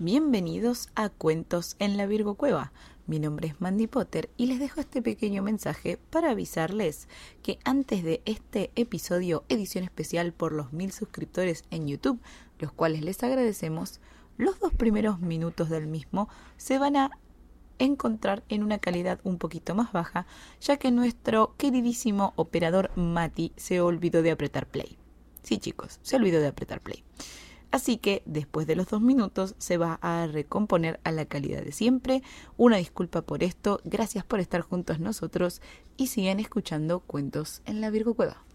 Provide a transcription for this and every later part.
Bienvenidos a Cuentos en la Virgo Cueva. Mi nombre es Mandy Potter y les dejo este pequeño mensaje para avisarles que antes de este episodio, edición especial por los mil suscriptores en YouTube, los cuales les agradecemos, los dos primeros minutos del mismo se van a encontrar en una calidad un poquito más baja, ya que nuestro queridísimo operador Mati se olvidó de apretar play. Sí chicos, se olvidó de apretar play. Así que después de los dos minutos se va a recomponer a la calidad de siempre. Una disculpa por esto, gracias por estar juntos nosotros y sigan escuchando cuentos en la Virgo Cueva.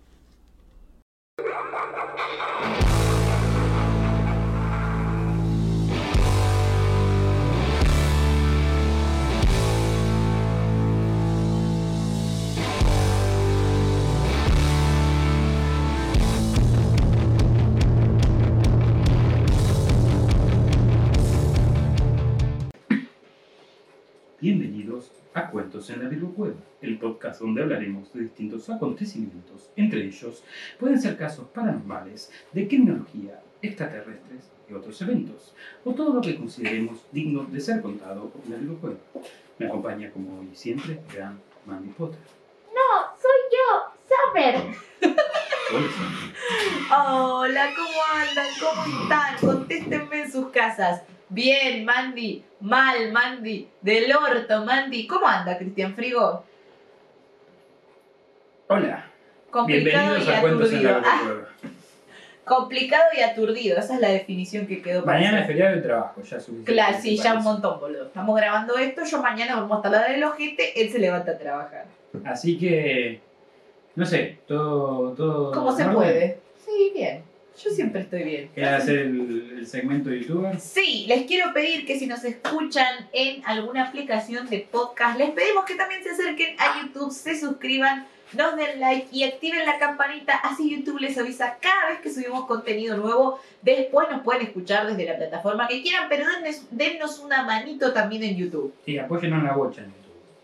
Bienvenidos a Cuentos en la Virgo Cueva, el podcast donde hablaremos de distintos acontecimientos. Entre ellos pueden ser casos paranormales, de criminología, extraterrestres y otros eventos, o todo lo que consideremos digno de ser contado en la Virgo Cueva. Me acompaña como hoy y siempre gran Mandy Potter. No, soy yo, Saber. Hola, ¿cómo andan? ¿Cómo están? Contéstenme en sus casas. Bien, Mandy. Mal, Mandy. Del orto, Mandy. ¿Cómo anda, Cristian Frigo? Hola. Complicado Bienvenidos y a Cuentos en aturdido. Ah, Cueva. complicado y aturdido. Esa es la definición que quedó para Mañana es hacer. feriado de trabajo, ya suficiente. Claro, sí, ya un montón, boludo. Estamos grabando esto, yo mañana vamos a estar la del ojete, él se levanta a trabajar. Así que, no sé, todo... todo ¿Cómo se puede? Sí, bien. Yo siempre estoy bien. ¿Quieres hacer el, el segmento de youtuber? Sí, les quiero pedir que si nos escuchan en alguna aplicación de podcast, les pedimos que también se acerquen a YouTube, se suscriban, nos den like y activen la campanita, así YouTube les avisa cada vez que subimos contenido nuevo. Después nos pueden escuchar desde la plataforma que quieran, pero dennos, dennos una manito también en YouTube. Sí, apóyennos en la bocha en YouTube.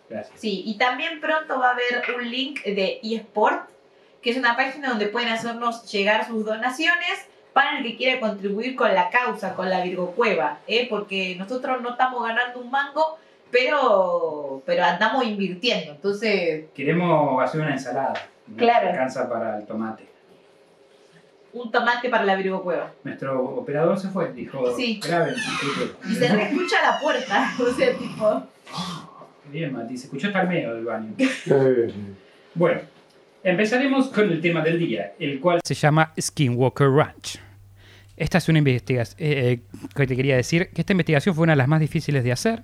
Gracias. Sí, y también pronto va a haber un link de eSport, que es una página donde pueden hacernos llegar sus donaciones para el que quiera contribuir con la causa, con la Virgo Cueva, ¿eh? porque nosotros no estamos ganando un mango, pero, pero andamos invirtiendo. Entonces, Queremos hacer una ensalada. No Claro. alcanza para el tomate. un tomate para la Virgo Cueva. Nuestro operador se fue, dijo, Sí. graben. Y se reescucha la puerta, o sea, tipo... Bien, Mati, se escuchó hasta el medio del baño. Bueno, empezaremos con el tema del día, el cual se llama Skinwalker Ranch. Esta es una investigación eh, que te quería decir que esta investigación fue una de las más difíciles de hacer,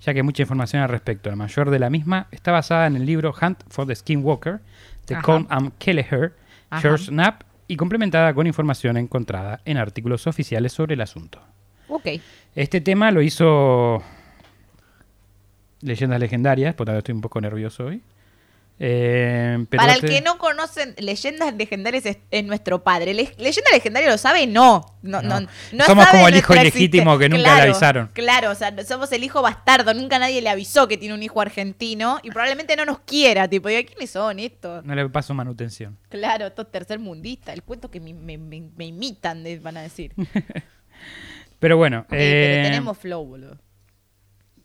ya que hay mucha información al respecto. La mayor de la misma está basada en el libro Hunt for the Skinwalker de. Colm M. Kelleher, Ajá. George Knapp y complementada con información encontrada en artículos oficiales sobre el asunto. Ok. Este tema lo hizo Leyendas Legendarias, por tanto estoy un poco nervioso hoy. Eh, pero Para el te- que no conocen leyendas legendarias es, es nuestro padre. Le- leyenda legendaria lo sabe, no. No, No. no, no Somos sabe como el hijo ilegítimo que nunca le Claro, avisaron. Claro, o sea, somos el hijo bastardo. Nunca nadie le avisó que tiene un hijo argentino y probablemente no nos quiera. Tipo, diga, ¿quiénes son estos? No le paso manutención. Claro, estos tercermundistas. El cuento que me, me- me- me imitan, van a decir. Pero bueno, Eh, eh, pero tenemos flow, boludo.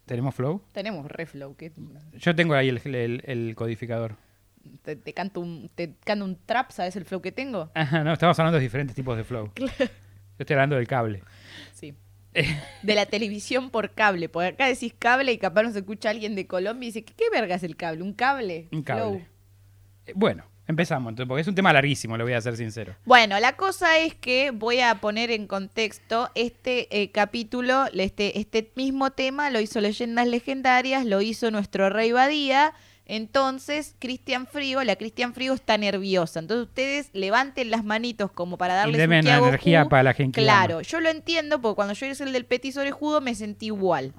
¿Tenemos flow. Tenemos re flow. Que Yo tengo ahí el, el- el codificador. te, te canto un, te canto un trap, ¿sabes el flow que tengo? Ajá, no, estamos hablando de diferentes tipos de flow. Yo estoy hablando del cable. Sí. De la televisión por cable. Porque acá decís cable y capaz nos escucha alguien de Colombia y dice, ¿qué, qué verga es el cable? ¿Un cable? Un Flow. cable. Eh, Bueno, empezamos, entonces, porque es un tema larguísimo, lo voy a ser sincero. Bueno, la cosa es que voy a poner en contexto este eh, capítulo, este, este mismo tema lo hizo Leyendas Legendarias, lo hizo nuestro Rey Badía. Entonces, Cristian Frigo, la Cristian Frigo está nerviosa. Entonces, ustedes levanten las manitos como para Kiago energía Q. para la gente. Claro, yo lo entiendo porque cuando yo hice el del Petit Orejudo me sentí igual.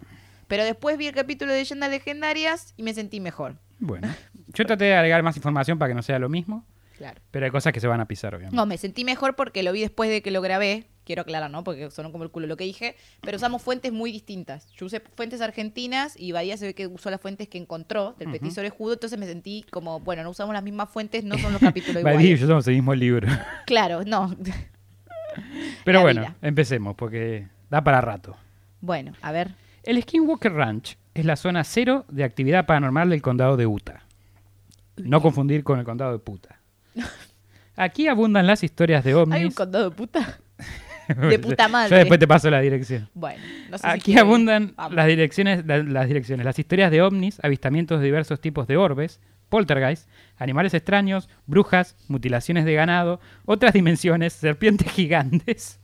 Pero después vi el capítulo de Leyendas Legendarias y me sentí mejor. Bueno, yo traté de agregar más información para que no sea lo mismo, Claro. pero hay cosas que se van a pisar, obviamente. No, me sentí mejor porque lo vi después de que lo grabé. Quiero aclarar, ¿no? Porque sonó como el culo lo que dije. Pero usamos fuentes muy distintas. Yo usé fuentes argentinas y Badía se ve que usó las fuentes que encontró del. Petit Orejudo. Entonces me sentí como, bueno, no usamos las mismas fuentes, no son los capítulos Badí y iguales. yo somos el mismo libro. Claro, no. Pero La bueno, vida. empecemos, porque da para rato. Bueno, a ver. El Skinwalker Ranch es la zona cero de actividad paranormal del condado de Utah. No confundir con el condado de puta. Aquí abundan las historias de ovnis. ¿Hay un condado de puta? de puta madre. Yo después te paso la dirección. Bueno, no sé Aquí abundan las direcciones, la- las direcciones, las historias de ovnis, avistamientos de diversos tipos de orbes, poltergeist, animales extraños, brujas, mutilaciones de ganado, otras dimensiones, serpientes gigantes.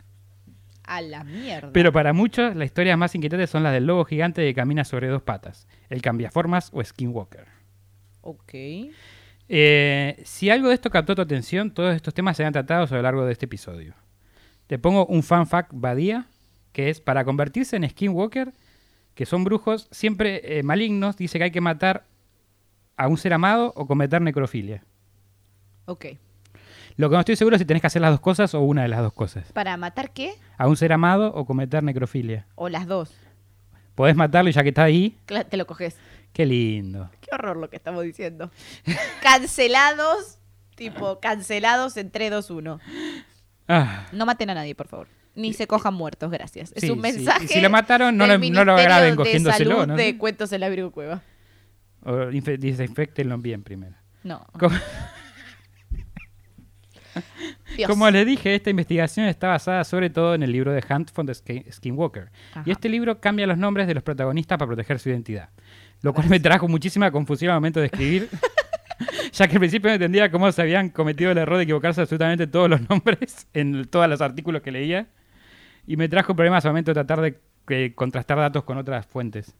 A la mierda. Pero para muchos, las historias más inquietantes son las del lobo gigante que camina sobre dos patas, el cambiaformas o skinwalker. Ok. Eh, si algo de esto captó tu atención, todos estos temas serán tratados a lo largo de este episodio. Te pongo un fan fact badía, que es para convertirse en skinwalker, que son brujos siempre eh, malignos, dice que hay que matar a un ser amado o cometer necrofilia. Ok. Lo que no estoy seguro es si tenés que hacer las dos cosas o una de las dos cosas. ¿Para matar qué? A un ser amado o cometer necrofilia. O las dos. Podés matarlo y ya que está ahí, Cla- Te lo coges. Qué lindo. Qué horror lo que estamos diciendo. cancelados, tipo, cancelados en 3, 2, 1. Ah. No maten a nadie, por favor. Ni se cojan muertos, gracias. Es Sí, un sí. mensaje. Y si lo mataron, no lo- no lo Ministerio graben de cogiéndoselo, Salud ¿no? de Cuentos en la Virgo Cueva. O infe- desinfectenlo bien primero. No. Como- les dije, esta investigación está basada sobre todo en el libro de Hunt for the Skin- Skinwalker. Ajá. Y este libro cambia los nombres de los protagonistas para proteger su identidad. Lo cual me trajo muchísima confusión al momento de escribir. ya que al principio no entendía cómo se habían cometido el error de equivocarse absolutamente todos los nombres en todos los artículos que leía. Y me trajo problemas al momento de tratar de eh, contrastar datos con otras fuentes.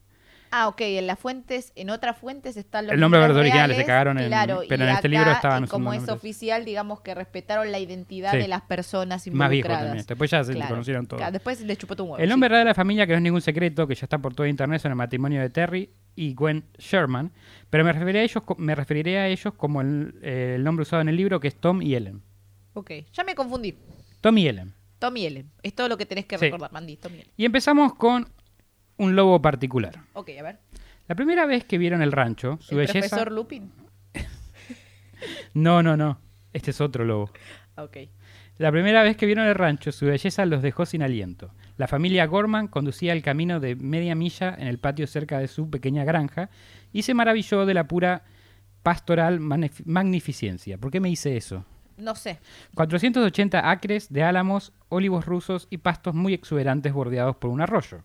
Ah, ok, en las fuentes, en otras fuentes están los El nombre nombres originales, se cagaron en- claro, pero y en este acá, libro estaban como es oficial, digamos que respetaron la identidad Sí. de las personas Más viejo involucradas. también. Después ya se Claro. conocieron todos. Después les chupó tu huevo. El nombre sí. real de la familia, que no es ningún secreto, que ya está por todo internet, son el matrimonio de Terry y Gwen Sherman, pero me referiré a ellos, me referiré a ellos como el, eh, el nombre usado en el libro, que es Tom y Ellen. Ok, ya me confundí. Tom y Ellen. Tom y Ellen. Es todo lo que tenés que Sí. recordar, Mandy. Tom y Ellen. Y empezamos con un lobo particular. Ok, a ver. La primera vez que vieron el rancho, su ¿El belleza... profesor Lupin? No, no, no. Este es otro lobo. Ok. La primera vez que vieron el rancho, su belleza los dejó sin aliento. La familia Gorman conducía el camino de media milla en el patio cerca de su pequeña granja y se maravilló de la pura pastoral magnificencia. ¿Por qué me hice eso? No sé. 480 acres de álamos, olivos rusos y pastos muy exuberantes bordeados por un arroyo.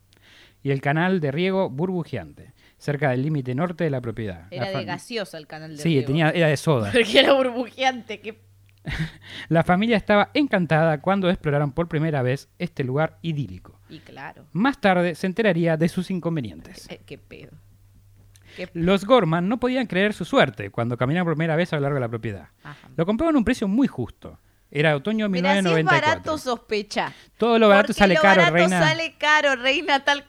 Y el canal de riego burbujeante, cerca del límite norte de la propiedad. Era La de gaseosa el canal de Sí, riego. tenía, era de soda. Porque era burbujeante. Que... La familia estaba encantada cuando exploraron por primera vez este lugar idílico. Y claro. Más tarde se enteraría de sus inconvenientes. Eh, qué pedo. Qué... Los Gorman no podían creer su suerte cuando caminaron por primera vez a lo largo de la propiedad. Ajá. Lo compraron a un precio muy justo. Era otoño Mira, si es 1994. barato, sospecha. Todo lo barato Porque sale lo caro, barato reina. sale caro, reina tal.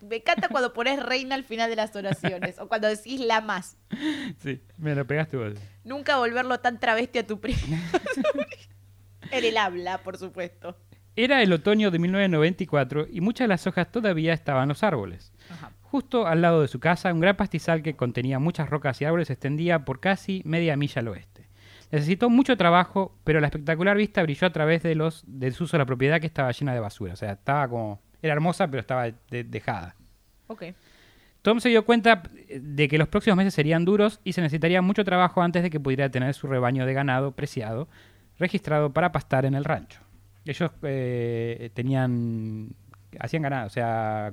Me encanta cuando pones reina al final de las oraciones. o cuando decís la más. Sí, me lo pegaste vos. Nunca volverlo tan travesti a tu primo. en el habla, por supuesto. Era el otoño de 1994 y muchas de las hojas todavía estaban en los árboles. Ajá. Justo al lado de su casa, un gran pastizal que contenía muchas rocas y árboles se extendía por casi media milla al oeste. Necesitó mucho trabajo, pero la espectacular vista brilló a través de los del uso de la propiedad que estaba llena de basura. O sea, estaba como. Era hermosa, pero estaba de- dejada. Ok. Tom se dio cuenta de que los próximos meses serían duros y se necesitaría mucho trabajo antes de que pudiera tener su rebaño de ganado preciado registrado para pastar en el rancho. Ellos eh, tenían. hacían ganado, o sea,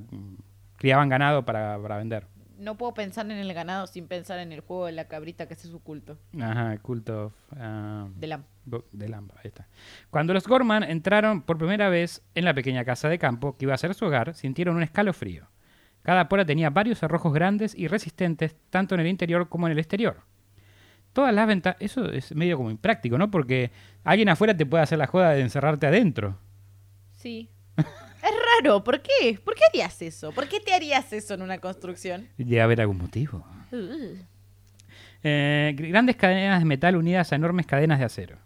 criaban ganado para, para vender. No puedo pensar en el ganado sin pensar en el juego de la cabrita que es su culto. Ajá, culto De la... de Lamba, ahí está. Cuando los Gorman entraron por primera vez en la pequeña casa de campo que iba a ser su hogar, sintieron un escalofrío. Cada pora tenía varios cerrojos grandes y resistentes, tanto en el interior como en el exterior. Todas las ventanas. Eso es medio como impráctico, ¿no? Porque alguien afuera te puede hacer la joda de encerrarte adentro. Sí. es raro. ¿Por qué? ¿Por qué harías eso? ¿Por qué te harías eso en una construcción? Debe haber algún motivo. Uh. Eh, grandes cadenas de metal unidas a enormes cadenas de acero.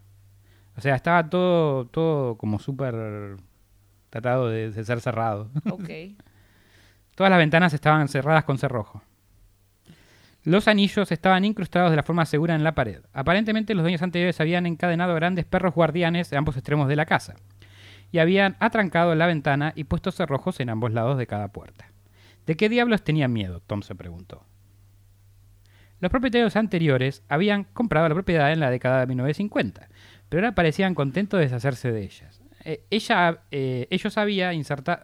O sea, estaba todo, todo como súper tratado de, de ser cerrado. Ok. Todas las ventanas estaban cerradas con cerrojo. Los anillos estaban incrustados de la forma segura en la pared. Aparentemente los dueños anteriores habían encadenado grandes perros guardianes a ambos extremos de la casa. Y habían atrancado la ventana y puesto cerrojos en ambos lados de cada puerta. ¿De qué diablos tenían miedo? Tom se preguntó. Los propietarios anteriores habían comprado la propiedad en la década de 1950, pero ahora parecían contentos de deshacerse de ellas. Eh, ella, eh, ellos, había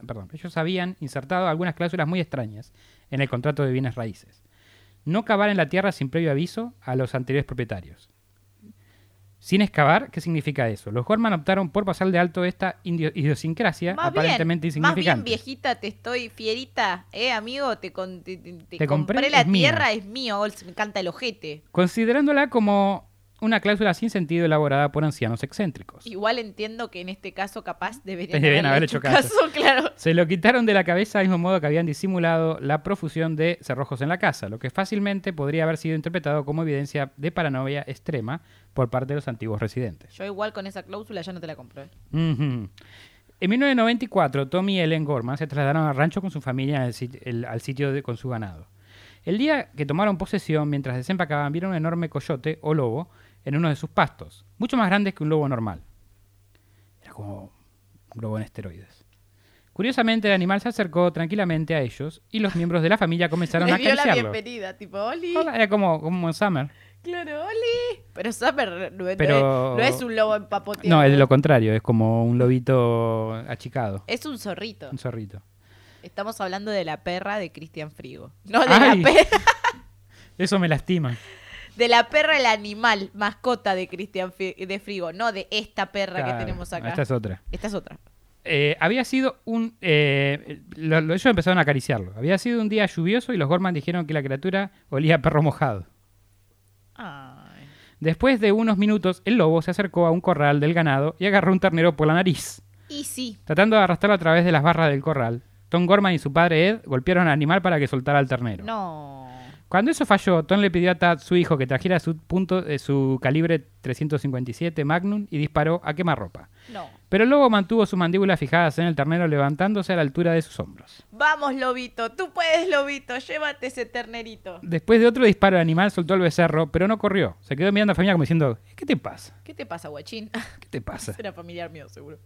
perdón, ellos habían insertado algunas cláusulas muy extrañas en el contrato de bienes raíces. No cavar en la tierra sin previo aviso a los anteriores propietarios. Sin excavar, ¿qué significa eso? Los Gorman optaron por pasar de alto esta idiosincrasia Más aparentemente bien, más bien insignificante. viejita te estoy fierita, eh, amigo, te, con- te, te- te Te compré, compré, la es mía. tierra, es mío, me encanta el ojete. Considerándola como una cláusula sin sentido elaborada por ancianos excéntricos. Igual entiendo que en este caso capaz deberían, haber hecho caso. claro. Se lo quitaron de la cabeza al mismo modo que habían disimulado la profusión de cerrojos en la casa, lo que fácilmente podría haber sido interpretado como evidencia de paranoia extrema por parte de los antiguos residentes. Yo igual con esa cláusula ya no te la compro. eh. En 1994, Tommy y Ellen Gorman se trasladaron al rancho con su familia sit- el- al sitio de- con su ganado. El día que tomaron posesión, mientras desempacaban, vieron un enorme coyote o lobo en uno de sus pastos, mucho más grande que un lobo normal. Era como un lobo en esteroides. Curiosamente, el animal se acercó tranquilamente a ellos y los miembros de la familia comenzaron a Le dio la acariciarlo. bienvenida, tipo, Oli. Hola, Era como, como Summer. Claro, Oli. Pero Summer no, no Pero- es, no es un lobo empapoteado. No, es lo contrario, es como un lobito achicado, Es un zorrito. un zorrito. Estamos hablando de la perra de Cristian Frigo. No, de Ay. la perra. Eso me lastima. De la perra, el animal, mascota de Cristian de Frigo, no de esta perra Claro, que tenemos acá. Esta es otra. Esta es otra. Eh, había sido un... eh, lo- lo- ellos empezaron a acariciarlo. Había sido un día lluvioso y los Gorman dijeron que la criatura olía a perro mojado. Después de unos minutos, el lobo se acercó a un corral del ganado y agarró un ternero por la nariz. Y sí, Tratando de arrastrarlo a través de las barras del corral, Tom Gorman y su padre Ed golpearon al animal para que soltara al ternero. no. Cuando eso falló, Tom le pidió a Tad, su hijo, que trajera su, punto, eh, su calibre 357 Magnum y disparó a quemarropa. No. Pero el lobo mantuvo sus mandíbulas fijadas en el ternero levantándose a la altura de sus hombros. Vamos, lobito. Tú puedes, lobito. Llévate ese ternerito. Después de otro disparo, el animal soltó el becerro, pero no corrió. Se quedó mirando a familia como diciendo, ¿qué te pasa? ¿Qué te pasa, guachín? ¿Qué te pasa? Era familiar mío, seguro.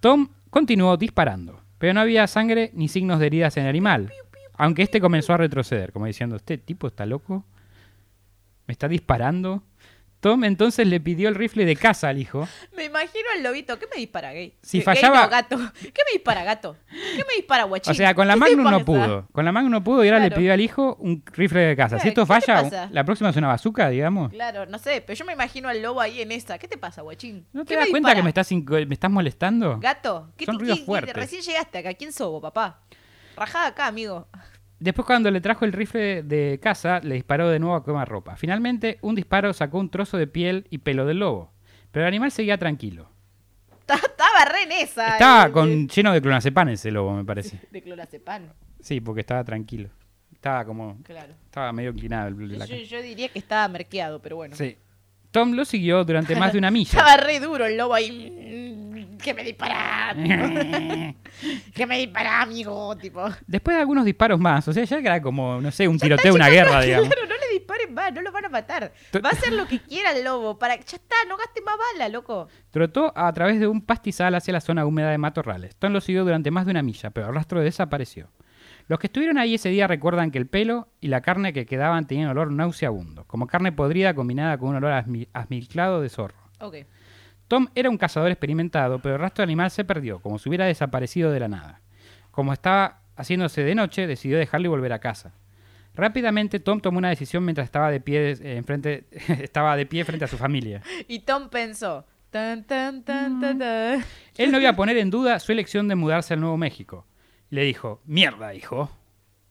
Tom continuó disparando, pero no había sangre ni signos de heridas en el animal, aunque este comenzó a retroceder, como diciendo, ¿este tipo está loco? ¿Me está disparando? Tom entonces le pidió el rifle de caza al hijo. Me imagino al lobito. ¿Qué me dispara, gay? Si fallaba- no, gato. ¿Qué me dispara, gato? ¿Qué me dispara, guachín? O sea, con la ¿Qué te Magnum no pudo. Con la Magnum no pudo y ahora le pidió al hijo un rifle de caza. Si esto ¿qué te falla, la próxima es una bazooka, digamos. Claro, no sé, pero yo me imagino al lobo ahí en esa. ¿Qué te pasa, guachín? ¿No te ¿Qué das cuenta dispara? que me estás, me estás molestando? Gato, ¿qué Son te- ruidos fuertes. Recién llegaste acá. ¿Quién sobo, papá? Rajada acá, amigo. Después cuando le trajo el rifle de caza, le disparó de nuevo a quemarropa. Finalmente, un disparo sacó un trozo de piel y pelo del lobo. Pero el animal seguía tranquilo. Ta- Estaba re en esa. Estaba eh, con, lleno de clonazepam ese lobo, me parece. De clonazepam, Sí, porque estaba tranquilo. Estaba como... claro. Estaba medio inclinado el Yo, yo diría que estaba merqueado, pero bueno. Sí. Tom lo siguió durante más de una milla. Estaba re duro el lobo ahí. Mm, Que me dispara. que me dispara, amigo. Tipo. Después de algunos disparos más, o sea, ya era como, no sé, un tiroteo, una guerra, digamos. Claro, no le disparen más, no lo van a matar. Va a hacer lo que quiera el lobo. Para... Ya está, no gaste más bala, loco. Trotó a través de un pastizal hacia la zona húmeda de matorrales. Tom lo siguió durante más de una milla, pero el rastro desapareció. Los que estuvieron ahí ese día recuerdan que el pelo y la carne que quedaban tenían olor nauseabundo, como carne podrida combinada con un olor asmi- asmilclado de zorro. Tom era un cazador experimentado, pero el rastro del animal se perdió, como si hubiera desaparecido de la nada. Como estaba haciéndose de noche, decidió dejarlo y volver a casa. Rápidamente Tom tomó una decisión mientras estaba de pie, eh, enfrente, estaba de pie frente a su familia. Y Tom pensó. Tan, tan, tan, tan, tan. Él no iba a poner en duda su elección de mudarse al Nuevo México. Le dijo, mierda, hijo.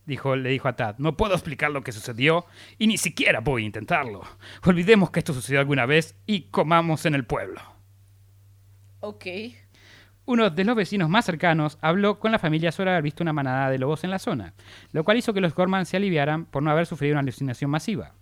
Dijo, le dijo a Tad, no puedo explicar lo que sucedió y ni siquiera voy a intentarlo. Olvidemos que esto sucedió alguna vez y comamos en el pueblo. Ok. Uno de los vecinos más cercanos habló con la familia sobre haber visto una manada de lobos en la zona, lo cual hizo que los Gorman se aliviaran por no haber sufrido una alucinación masiva.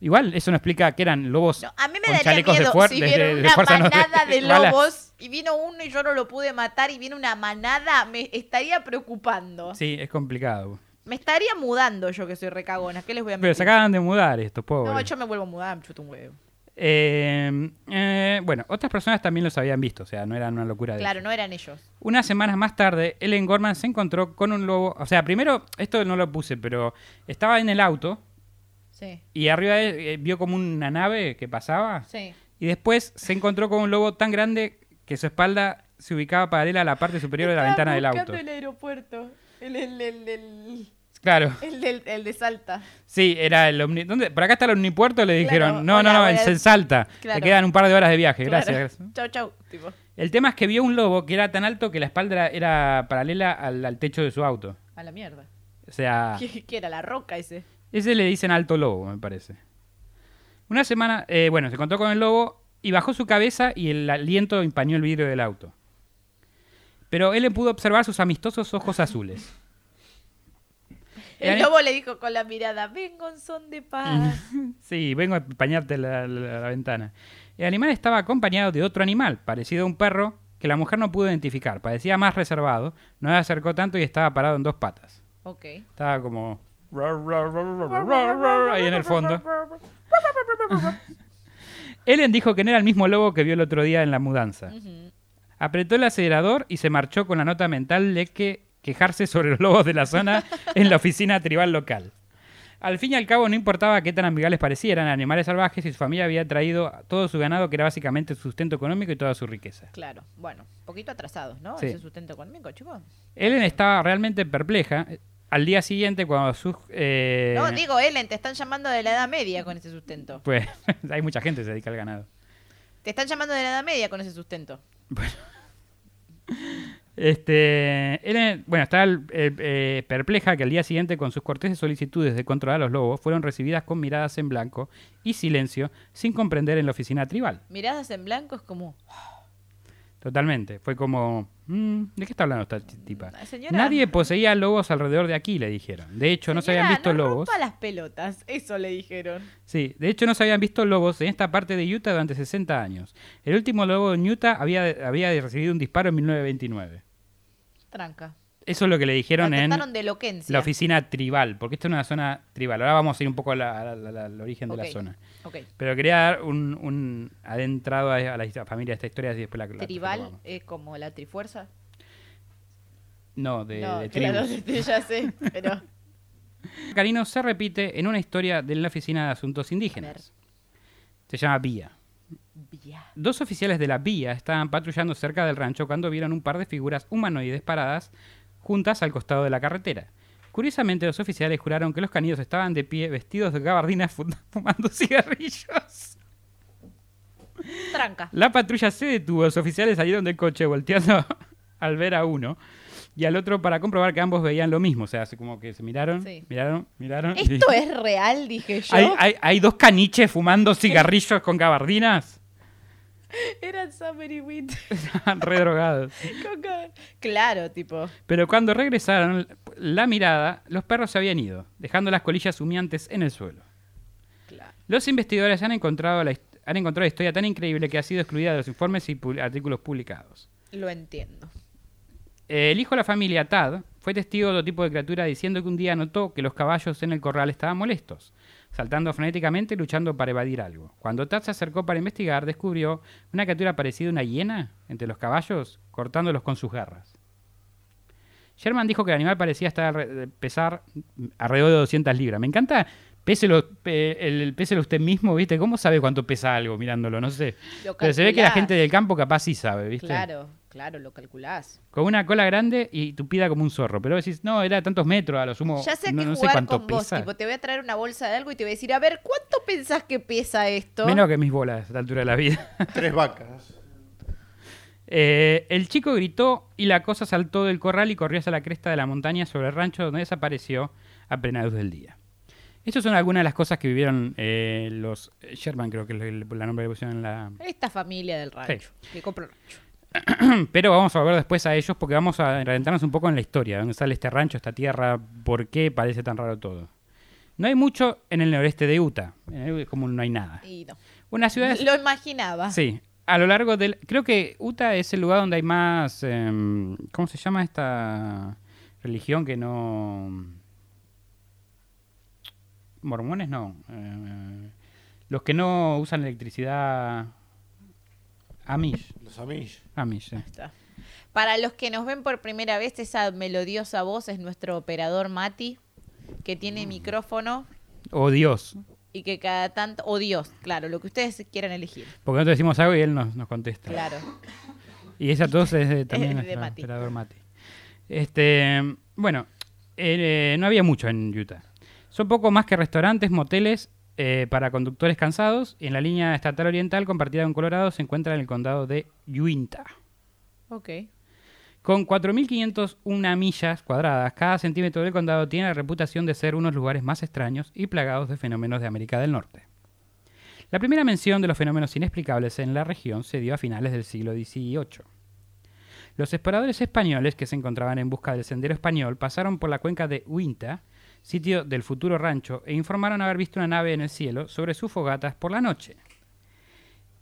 Igual, eso no explica que eran lobos No, a mí me con daría chalecos de miedo si de- de una no- manada de lobos y vino uno y yo no lo pude matar y viene una manada, me estaría preocupando. Sí, es complicado. Me estaría mudando yo que soy recagona. ¿Qué les voy a Pero mentir? se acaban de mudar estos pobres. No, yo me vuelvo a mudar, me chuto un huevo. Eh, eh, bueno, otras personas también los habían visto, o sea, no era una locura de Claro, ellos. no eran ellos. Unas semanas más tarde, Ellen Gorman se encontró con un lobo. O sea, primero, esto no lo puse, pero estaba en el auto Sí, y arriba de él, eh, vio como una nave que pasaba. sí. Y después se encontró con un lobo tan grande que su espalda se ubicaba paralela a la parte superior de la ventana del auto. el aeropuerto. El, el, el, el, Claro, el del- el de Salta. sí, era el omni... ¿Dónde? Por acá está el omnipuerto, le dijeron. Claro, no, hola, no, no, es en Salta. Claro. Te quedan un par de horas de viaje, Claro. gracias. gracias. Chau, chau. Tipo, El tema es que vio un lobo que era tan alto que la espalda era, paralela al, al techo de su auto. a la mierda. O sea, ¿Qué, qué era? La roca ese. ese le dicen alto lobo, me parece. Una semana, eh, bueno, se encontró con el lobo y bajó su cabeza y el aliento empañó el vidrio del auto. Pero él le pudo observar sus amistosos ojos azules. El lobo le dijo con la mirada, vengo en son de paz. Sí, vengo a empañarte la, la- la ventana. El animal estaba acompañado de otro animal, parecido a un perro, que la mujer no pudo identificar. Parecía más reservado, no se acercó tanto y estaba parado en dos patas. ok. Estaba como... Ahí en el fondo. Ellen dijo que no era el mismo lobo que vio el otro día en la mudanza. Apretó el acelerador y se marchó con la nota mental de que quejarse sobre los lobos de la zona en la oficina tribal local. Al fin y al cabo no importaba qué tan amigables parecieran animales salvajes y su familia había traído todo su ganado que era básicamente su sustento económico y toda su riqueza. Claro, bueno, poquito atrasados, ¿no? Sí. Ese sustento económico, chicos. Ellen estaba realmente perpleja. Al día siguiente cuando sus... eh, No, digo, Ellen, te están llamando de la Edad Media con ese sustento. Pues hay mucha gente que se dedica al ganado. Te están llamando de la Edad Media con ese sustento. Este, Ellen, bueno, estaba eh, eh, perpleja que al día siguiente con sus corteses solicitudes de controlar a los lobos fueron recibidas con miradas en blanco y silencio sin comprender en la oficina tribal. Miradas en blanco es como, Totalmente. Fue como, mm, ¿de qué está hablando esta tipa? señora. Nadie poseía lobos alrededor de aquí, le dijeron. De hecho, no se habían "Señora, visto no lobos. las pelotas, eso le dijeron. Sí, de hecho no se habían visto lobos en esta parte de Utah durante 60 años. El último lobo en Utah había, había recibido un disparo en 1929. Tranca. Eso es lo que le dijeron en de la oficina tribal, porque esta es una zona tribal. Ahora vamos a ir un poco al origen de la zona. Ok. Pero quería dar un, un adentrado a, a la familia de esta historia y después la, la Tribal es como la trifuerza. No, de, no, de claro, tribus. ya sé, pero... Carino se repite en una historia de la Oficina de Asuntos Indígenas. Se llama Vía. Dos oficiales de la Vía estaban patrullando cerca del rancho cuando vieron un par de figuras humanoides paradas juntas al costado de la carretera. Curiosamente, los oficiales juraron que los canillos estaban de pie, vestidos de gabardinas, fu- fumando cigarrillos. Tranca. La patrulla se detuvo, los oficiales salieron del coche volteando al ver a uno y al otro para comprobar que ambos veían lo mismo. O sea, así como que se miraron, Sí. miraron, miraron. ¿Esto es real? Dije yo. ¿Hay, hay, hay dos caniches fumando cigarrillos con gabardinas? Eran Summer y Winter. Estaban re drogados. con gab- Claro, tipo... Pero cuando regresaron la mirada, los perros se habían ido, dejando las colillas humeantes en el suelo. Claro. Los investigadores han encontrado la, han encontrado la historia tan increíble que ha sido excluida de los informes y pu- artículos publicados. Lo entiendo. El hijo de la familia, Tad, fue testigo de otro tipo de criatura diciendo que un día notó que los caballos en el corral estaban molestos, saltando frenéticamente y luchando para evadir algo. Cuando Tad se acercó para investigar, descubrió una criatura parecida a una hiena entre los caballos, cortándolos con sus garras. Sherman dijo que el animal parecía estar pesar alrededor de 200 libras. Me encanta, péselo, pe- el, péselo usted mismo, ¿viste? ¿Cómo sabe cuánto pesa algo mirándolo? No sé. Pero se ve que la gente del campo capaz sí sabe, ¿viste? Claro, claro, lo calculás. Con una cola grande y tupida como un zorro. Pero decís, no, era tantos metros, a lo sumo. Ya sé no, que no sé jugar cuánto con vos, pesa. tipo, te voy a traer una bolsa de algo y te voy a decir, a ver, ¿cuánto pensás que pesa esto? Menos que mis bolas a esta altura de la vida. Tres vacas. Eh, el chico gritó y la cosa saltó del corral y corrió hacia la cresta de la montaña sobre el rancho donde desapareció a plena luz del día. Estas son algunas de las cosas que vivieron eh, los Sherman, creo que es el- la nombre que pusieron en la... Esta familia del rancho, que compró el rancho. Pero vamos a volver después a ellos porque vamos a adentrarnos un poco en la historia. ¿Dónde sale este rancho, esta tierra? ¿Por qué parece tan raro todo? No hay mucho en el noreste de Utah. eh, como no hay nada. Y no. Una ciudad... Lo imaginaba. Sí, a lo largo del... Creo que Utah es el lugar donde hay más... em, ¿Cómo se llama esta religión que no... Mormones no. eh, Los que no usan electricidad Amish. Los Amish. Amish, sí. Está. Para los que nos ven por primera vez, esa melodiosa voz es nuestro operador Mati, que tiene micrófono O Dios. y que cada tanto... O Dios, claro, lo que ustedes quieran elegir. Porque nosotros decimos algo y él nos, nos contesta. Claro. Y esa tos es de- también Es de nuestro Mati. operador Mati. Este, bueno, eh, no había mucho en Utah. Son poco más que restaurantes, moteles eh, para conductores cansados. En la línea estatal oriental compartida con Colorado se encuentra en el condado de Uintah. Ok. Con 4.501 millas cuadradas, cada centímetro del condado tiene la reputación de ser uno de los lugares más extraños y plagados de fenómenos de América del Norte. La primera mención de los fenómenos inexplicables en la región se dio a finales del siglo XVIII. Los exploradores españoles que se encontraban en busca del sendero español pasaron por la cuenca de Uinta, sitio del futuro rancho, e informaron haber visto una nave en el cielo sobre sus fogatas por la noche.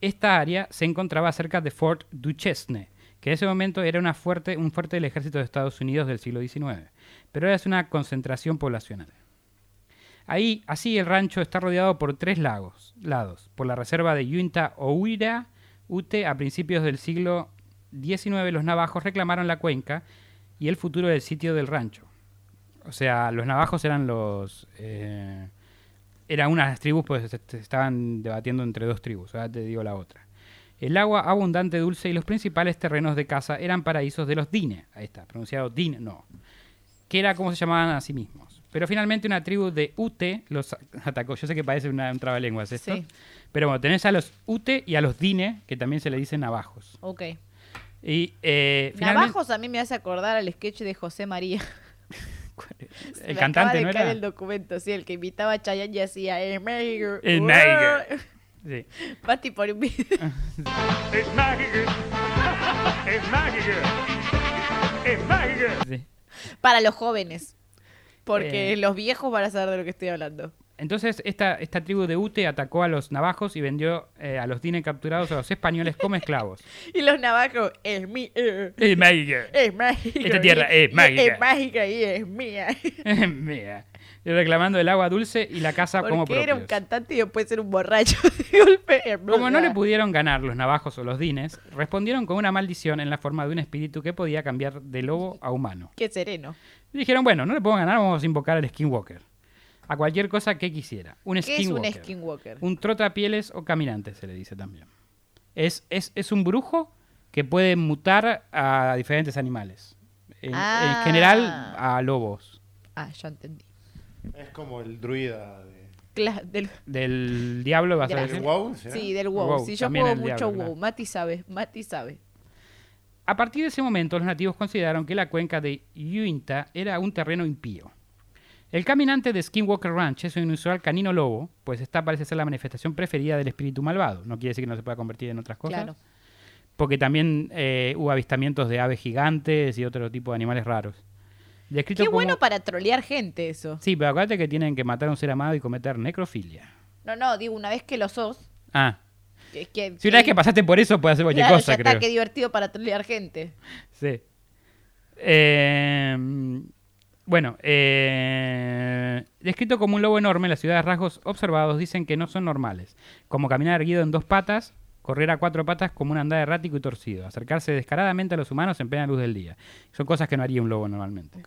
Esta área se encontraba cerca de Fort Duchesne, que en ese momento era un fuerte del ejército de Estados Unidos del siglo XIX, pero es una concentración poblacional. Ahí, así el rancho está rodeado por tres lagos, lados, por la reserva de Uinta Oira, Ute a principios del siglo XIX los navajos reclamaron la cuenca y el futuro del sitio del rancho. O sea, los navajos eran los... Eh, eran unas tribus, pues se- se estaban debatiendo entre dos tribus, ahora te digo la otra. El agua abundante, dulce y los principales terrenos de caza eran paraísos de los Dine. Ahí está, pronunciado Dine, no. Que era como se llamaban a sí mismos. Pero finalmente una tribu de Ute los atacó. Yo sé que parece una, un trabalenguas esto. Sí. Pero bueno, tenés a los Ute y a los Dine, que también se le dicen navajos. Ok. Y eh, Navajos a mí me hace acordar al sketch de José María. El me cantante, acaba de ¿no era? el documento, sí, el que invitaba a Chayanne y hacía "Eh, México". El México. Sí. Pati por un video. Es mágico. Es mágico. Es mágico. Sí. Para los jóvenes. Porque Eh. los viejos van a saber de lo que estoy hablando. Entonces, esta, esta tribu de Ute atacó a los navajos y vendió eh, a los Dine capturados a los españoles como esclavos. Y los navajos, es mi. eh, ¡Es mágica! es mágica. Esta tierra es mágica. Es mágica y es mía. Mira. Y reclamando el agua dulce y la casa como Porque era un propios. cantante y después ser un borracho de golpe. en Como no le pudieron ganar los navajos o los dines, respondieron con una maldición en la forma de un espíritu que podía cambiar de lobo a humano. Qué sereno. Y dijeron, bueno, no le podemos ganar, vamos a invocar al Skinwalker. A cualquier cosa que quisiera. Un ¿Qué es un Skinwalker. skinwalker? Un trotapieles o caminante, se le dice también. Es, es, es un brujo que puede mutar a diferentes animales. En, en Ah. general, a lobos. Ah, ya entendí. Es como el druida de... Cla- del- Del diablo vas a Gracias. decir. ¿El WoW? sí, del WoW. WoW, Sí, yo también juego mucho diablo, WoW. claro. Mati sabe, Mati sabe. A partir de ese momento, los nativos consideraron que la cuenca de Uinta era un terreno impío. El caminante de Skinwalker Ranch es un inusual canino lobo, pues esta parece ser la manifestación preferida del espíritu malvado. No quiere decir que no se pueda convertir en otras cosas. Claro. Porque también eh, hubo avistamientos de aves gigantes y otro tipo de animales raros. Descrito Qué como- bueno para trolear gente eso. Sí, pero acuérdate que tienen que matar a un ser amado y cometer necrofilia. No, no, digo, una vez que lo sos. Ah, Que, que- si una vez que pasaste por eso, puedes hacer cualquier Claro, cosa, ya está, creo. qué divertido para trolear gente. Sí. Eh, bueno, eh, descrito como un lobo enorme, las ciudades rasgos observados dicen que no son normales, como caminar erguido en dos patas, correr a cuatro patas como un andar errático y torcido, acercarse descaradamente a los humanos en plena luz del día. Son cosas que no haría un lobo normalmente.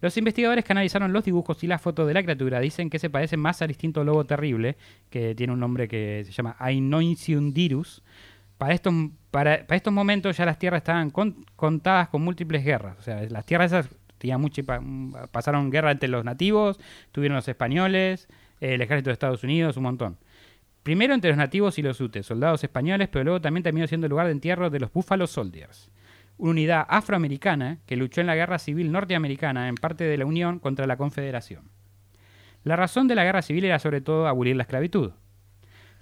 Los investigadores que analizaron los dibujos y las fotos de la criatura dicen que se parece más al distinto lobo terrible, que tiene un nombre que se llama Ainonciundirus. Para estos, para, para estos momentos ya las tierras estaban con- contadas con múltiples guerras. O sea, las tierras esas y pa- pasaron guerra entre los nativos, tuvieron los españoles, eh, el ejército de Estados Unidos, un montón. Primero entre los nativos y los utes, soldados españoles, pero luego también terminó siendo el lugar de entierro de los Buffalo Soldiers, una unidad afroamericana que luchó en la Guerra Civil Norteamericana en parte de la Unión contra la Confederación. La razón de la guerra civil era sobre todo abolir la esclavitud.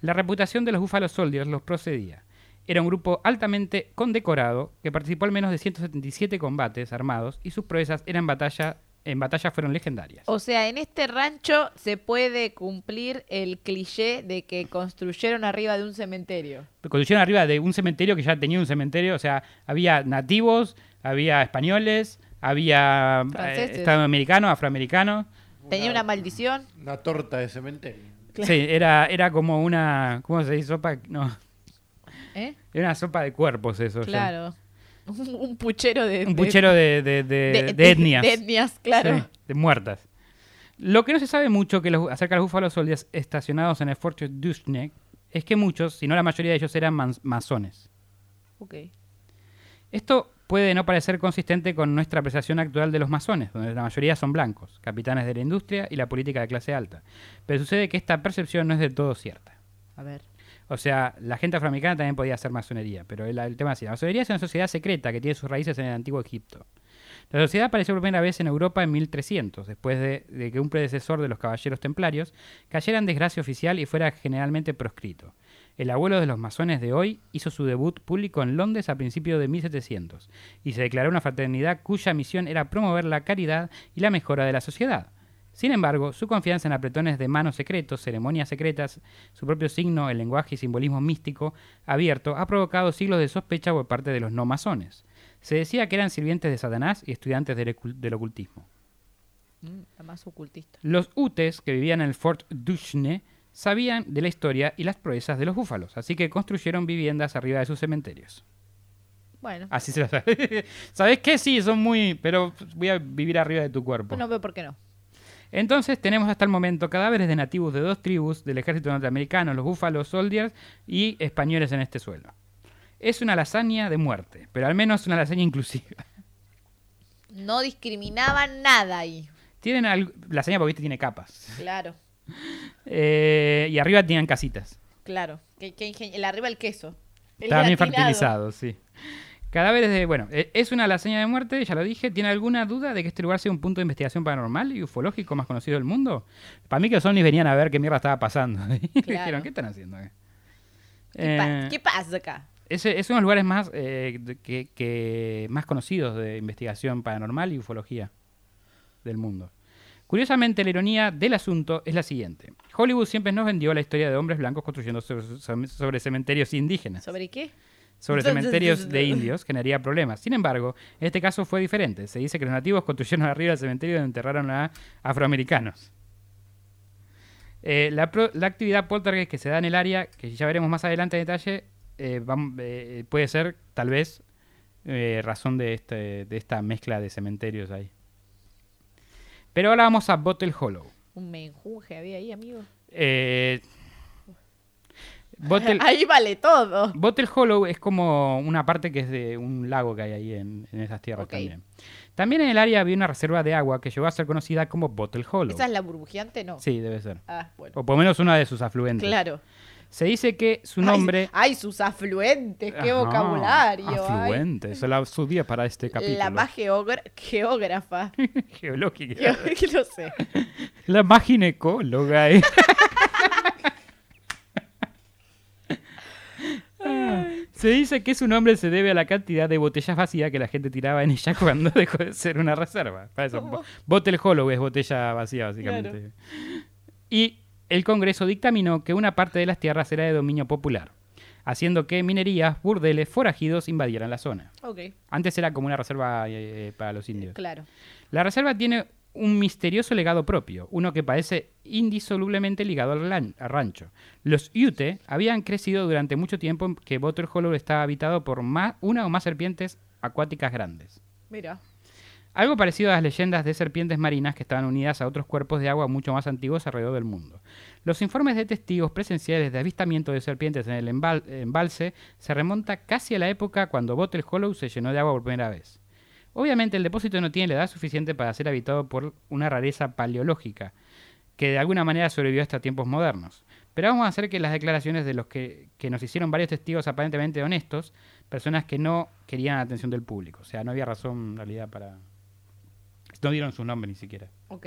La reputación de los Buffalo Soldiers los procedía. Era un grupo altamente condecorado que participó al menos de 177 combates armados y sus proezas eran batalla, en batalla fueron legendarias. O sea, en este rancho se puede cumplir el cliché de que construyeron arriba de un cementerio. construyeron arriba de un cementerio que ya tenía un cementerio, o sea, había nativos, había españoles, había eh, estadounidenses, afroamericanos. Tenía una maldición. Una torta de cementerio. Sí, era, era como una. ¿Cómo se dice? Sopa. No. Era una sopa de cuerpos, eso. ya. Claro. Un, un puchero de... Un de- puchero de, de, de- etnias. De etnias, claro. Sí, de muertas. Lo que no se sabe mucho que los- acerca de los búfalos soldiers estacionados en el Fort Dushnek es que muchos, si no la mayoría de ellos, eran masones. Ok. Esto puede no parecer consistente con nuestra apreciación actual de los masones, donde la mayoría son blancos, capitanes de la industria y la política de clase alta. Pero sucede que esta percepción no es del todo cierta. A ver. O sea, la gente afroamericana también podía hacer masonería, pero el, tema es así. La masonería es una sociedad secreta que tiene sus raíces en el antiguo Egipto. La sociedad apareció por primera vez en Europa en 1300, después de, de que un predecesor de los caballeros templarios cayera en desgracia oficial y fuera generalmente proscrito. El abuelo de los masones de hoy hizo su debut público en Londres a principios de 1700 y se declaró una fraternidad cuya misión era promover la caridad y la mejora de la sociedad. Sin embargo, su confianza en apretones de manos secretos, ceremonias secretas, su propio signo, el lenguaje y simbolismo místico abierto ha provocado siglos de sospecha por parte de los no masones. Se decía que eran sirvientes de Satanás y estudiantes del, ocul- del ocultismo. Mm, la más ocultista. Los Utes, que vivían en el Fort Duchne, sabían de la historia y las proezas de los búfalos, así que construyeron viviendas arriba de sus cementerios. Bueno. Así se lo sabe. ¿Sabes qué? Sí, son muy... pero voy a vivir arriba de tu cuerpo. No veo por qué no. Entonces tenemos hasta el momento cadáveres de nativos de dos tribus del ejército norteamericano, los Buffalo Soldiers, y españoles en este suelo. Es una lasaña de muerte, pero al menos una lasaña inclusiva. No discriminaban nada ahí. Tienen al- lasaña porque viste, tiene capas. Claro, Eh, y arriba tienen casitas. claro. Que, que el arriba el queso. El Está bien fertilizado, sí. Cadáveres de... Bueno, eh, es una lasaña de muerte, ya lo dije. ¿Tiene alguna duda de que este lugar sea un punto de investigación paranormal y ufológico más conocido del mundo? Para mí que los ovnis venían a ver qué mierda estaba pasando. Y dijeron, ¿qué están haciendo? acá?" ¿Qué, pa- Eh, qué pasa acá? Es, es uno de los lugares más, eh, que, que- más conocidos de investigación paranormal y ufología del mundo. Curiosamente, la ironía del asunto es la siguiente. Hollywood siempre nos vendió la historia de hombres blancos construyendo sobre, sobre cementerios indígenas. ¿Sobre qué? Sobre cementerios de indios generaría problemas. Sin embargo, este caso fue diferente. Se dice que los nativos construyeron arriba del cementerio donde enterraron a afroamericanos. Eh, la, pro- la actividad poltergeist que se da en el área, que ya veremos más adelante en detalle, eh, eh, puede ser tal vez eh, razón de, este, de esta mezcla de cementerios ahí. Pero ahora vamos a Bottle Hollow. Un menjuje había ahí, amigo. Eh, Bottle, Ahí vale todo. Bottle Hollow es como una parte que es de un lago que hay ahí en, en esas tierras también. También en el área había una reserva de agua que llegó a ser conocida como Bottle Hollow. ¿Esa es la burbujeante? No. Sí, debe ser. Ah, bueno. O por lo menos una de sus afluentes. Claro. Se dice que su nombre... Ay, ay, sus afluentes, qué Ajá, vocabulario. Afluentes, eso la estudié para este capítulo. La más geógra- geógrafa. geológica. No sé. La más ginecóloga. eh. Se dice que su nombre se debe a la cantidad de botellas vacías que la gente tiraba en ella cuando dejó de ser una reserva. Para eso, bo- Bottle Hollow es botella vacía, básicamente. Y el Congreso dictaminó que una parte de las tierras era de dominio popular, haciendo que minerías, burdeles, forajidos invadieran la zona. Antes era como una reserva eh, para los indios. claro. La reserva tiene un misterioso legado propio, uno que parece indisolublemente ligado al, rancho. Los Ute habían crecido durante mucho tiempo en que Bottle Hollow estaba habitado por más, una o más serpientes acuáticas grandes. Mira. Algo parecido a las leyendas de serpientes marinas que estaban unidas a otros cuerpos de agua mucho más antiguos alrededor del mundo. Los informes de testigos presenciales de avistamiento de serpientes en el embal- embalse se remonta casi a la época cuando Bottle Hollow se llenó de agua por primera vez. Obviamente el depósito no tiene la edad suficiente para ser habitado por una rareza paleológica, que de alguna manera sobrevivió hasta tiempos modernos. Pero vamos a hacer que las declaraciones de los que, que nos hicieron varios testigos aparentemente honestos, personas que no querían la atención del público. O sea, no había razón en realidad para... No dieron su nombre ni siquiera. Ok.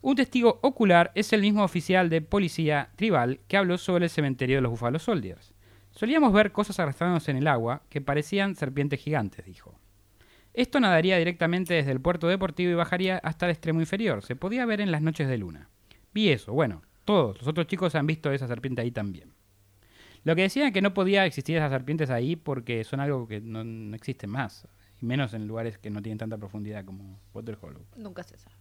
Un testigo ocular es el mismo oficial de policía tribal que habló sobre el cementerio de los Buffalo Soldiers. Solíamos ver cosas arrastrándose en el agua que parecían serpientes gigantes, dijo. Esto nadaría directamente desde el puerto deportivo y bajaría hasta el extremo inferior. Se podía ver en las noches de luna. Vi eso, bueno, todos los otros chicos han visto esa serpiente ahí también. Lo que decían que no podía existir esas serpientes ahí porque son algo que no, no existen más, y menos en lugares que no tienen tanta profundidad como Water Hollow. Nunca se sabe.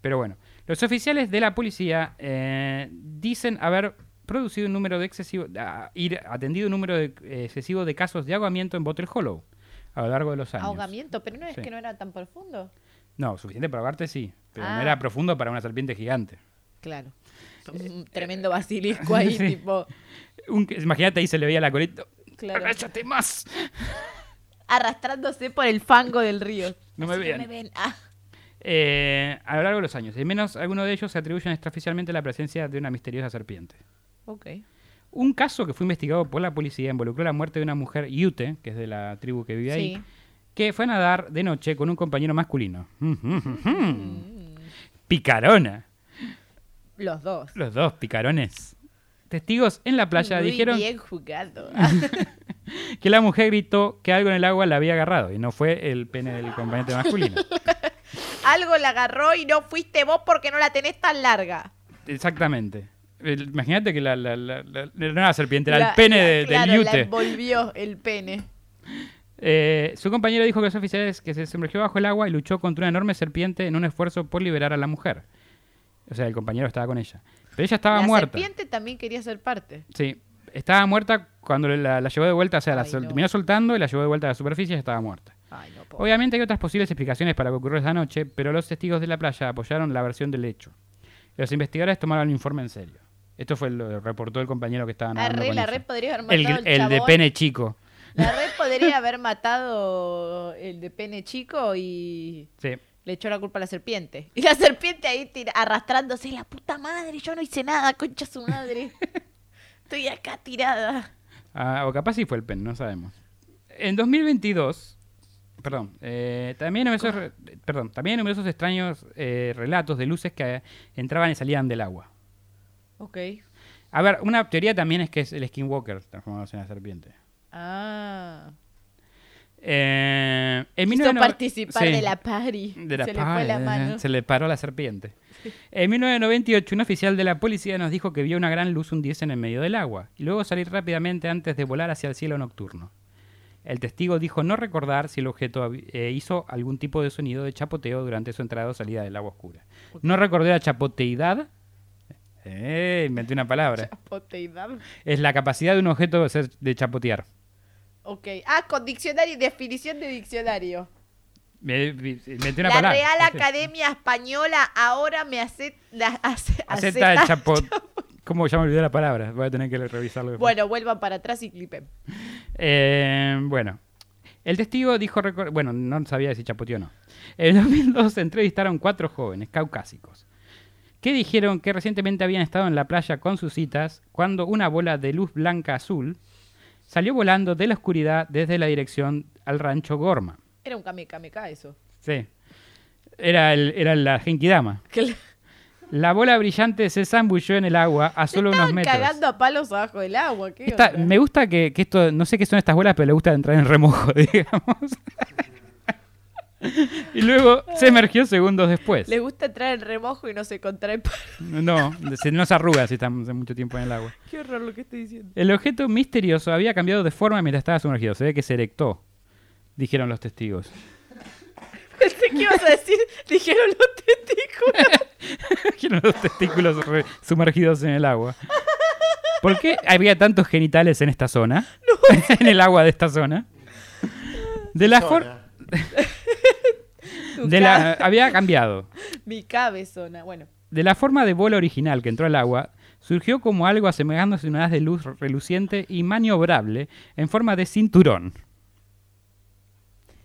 Pero bueno, los oficiales de la policía eh, dicen haber producido un número de excesivo, ah, ir atendido un número de- eh, excesivo de casos de ahogamiento en Bottle Hollow a lo largo de los años. Ahogamiento, pero no es Sí. que no era tan profundo. No, suficiente para ahogarte sí, pero no Ah. era profundo para una serpiente gigante. Claro. Un tremendo basilisco ahí, Sí. tipo. Imagínate ahí se le veía la colita. Claro. ¡Agáchate más! Arrastrándose por el fango del río. No me Así que vean. ven. Ah. Eh, a lo largo de los años, al menos algunos de ellos se atribuyen extraoficialmente la presencia de una misteriosa serpiente. Ok. Un caso que fue investigado por la policía involucró la muerte de una mujer Yute, que es de la tribu que vive ahí, que fue a nadar de noche con un compañero masculino. Picarona. Los dos. Los dos picarones. Testigos en la playa Muy dijeron bien jugado. que la mujer gritó que algo en el agua la había agarrado y no fue el pene del compañero masculino. Algo la agarró y no fuiste vos porque no la tenés tan larga. Exactamente. El- Imagínate que la, la, la- la- no era la serpiente, era La- el pene la- de- claro, del La yute. envolvió el pene. Eh, su compañero dijo que los oficiales que se sumergió bajo el agua y luchó contra una enorme serpiente en un esfuerzo por liberar a la mujer. O sea, el compañero estaba con ella. Pero ella estaba la muerta. serpiente también quería ser parte. Sí, estaba muerta cuando la, la llevó de vuelta, o sea, la Ay, no. terminó soltando y la llevó de vuelta a la superficie y estaba muerta. Ay, no. Obviamente hay otras posibles explicaciones para lo que ocurrió esa noche, pero los testigos de la playa apoyaron la versión del hecho. Los investigadores tomaron el informe en serio. Esto fue lo reportó el compañero que estaba Ah, nadando re, con la red podría haber matado El, de pene chico. La red podría haber matado el de pene chico y Sí. le echó la culpa a la serpiente. Y la serpiente ahí tira- arrastrándose. La puta madre, yo no hice nada, concha su madre. Estoy acá tirada. Ah, o capaz sí fue el pen, no sabemos. En 2022, perdón, eh, también, numerosos, perdón, también numerosos extraños eh, relatos de luces que eh, entraban y salían del agua. Ok. A ver, una teoría también es que es el Skinwalker transformándose en la serpiente. Ah. Eh, en Quiso 1990 participar sí, de la party. de la Se le fue la mano. Se le paró la serpiente. En 1998, un oficial de la policía nos dijo que vio una gran luz hundirse en el medio del agua y luego salir rápidamente antes de volar hacia el cielo nocturno. El testigo dijo no recordar si el objeto eh, hizo algún tipo de sonido de chapoteo durante su entrada o salida del agua oscura. No recordé la chapoteidad. Eh, inventé una palabra. Chapoteidad. Es la capacidad de un objeto de, ser- de chapotear. Ok. Ah, con diccionario, definición de diccionario. Me- me- Inventé una la palabra. Real. Academia Española ahora me hace, la, ace- Acepta el chapot. ¿Cómo ya me olvidé la palabra? Voy a tener que revisarlo. después. Bueno, vuelvan para atrás y clipen. Eh, bueno. El testigo dijo. Bueno, no sabía si chapoteó o no. En 2002 se entrevistaron cuatro jóvenes caucásicos que dijeron que recientemente habían estado en la playa con sus citas cuando una bola de luz blanca azul salió volando de la oscuridad desde la dirección al rancho Gorma. Era un kame kame ka eso. Sí. Era, el, era la Genkidama. La bola brillante se zambulló en el agua a solo unos metros. cagando a palos abajo del agua. ¿qué Esta- me gusta que, que esto, no sé qué son estas bolas, pero le gusta entrar en remojo, digamos. y luego se emergió segundos después. Le gusta entrar en remojo y no se contrae. No, se- no se arruga si estamos hace mucho tiempo en el agua. Qué horror lo que estoy diciendo. El objeto misterioso había cambiado de forma mientras estaba sumergido. Se ve que se erectó, dijeron los testigos. Pensé que ibas a decir, dijeron los testículos. Dijeron los testículos re- sumergidos en el agua. ¿Por qué había tantos genitales en esta zona? en el agua de esta zona. De la forma... De la, había cambiado. Mi cabezona. Bueno, De la forma de bola original que entró al agua, surgió como algo asemejándose a una haz de luz reluciente y maniobrable en forma de cinturón.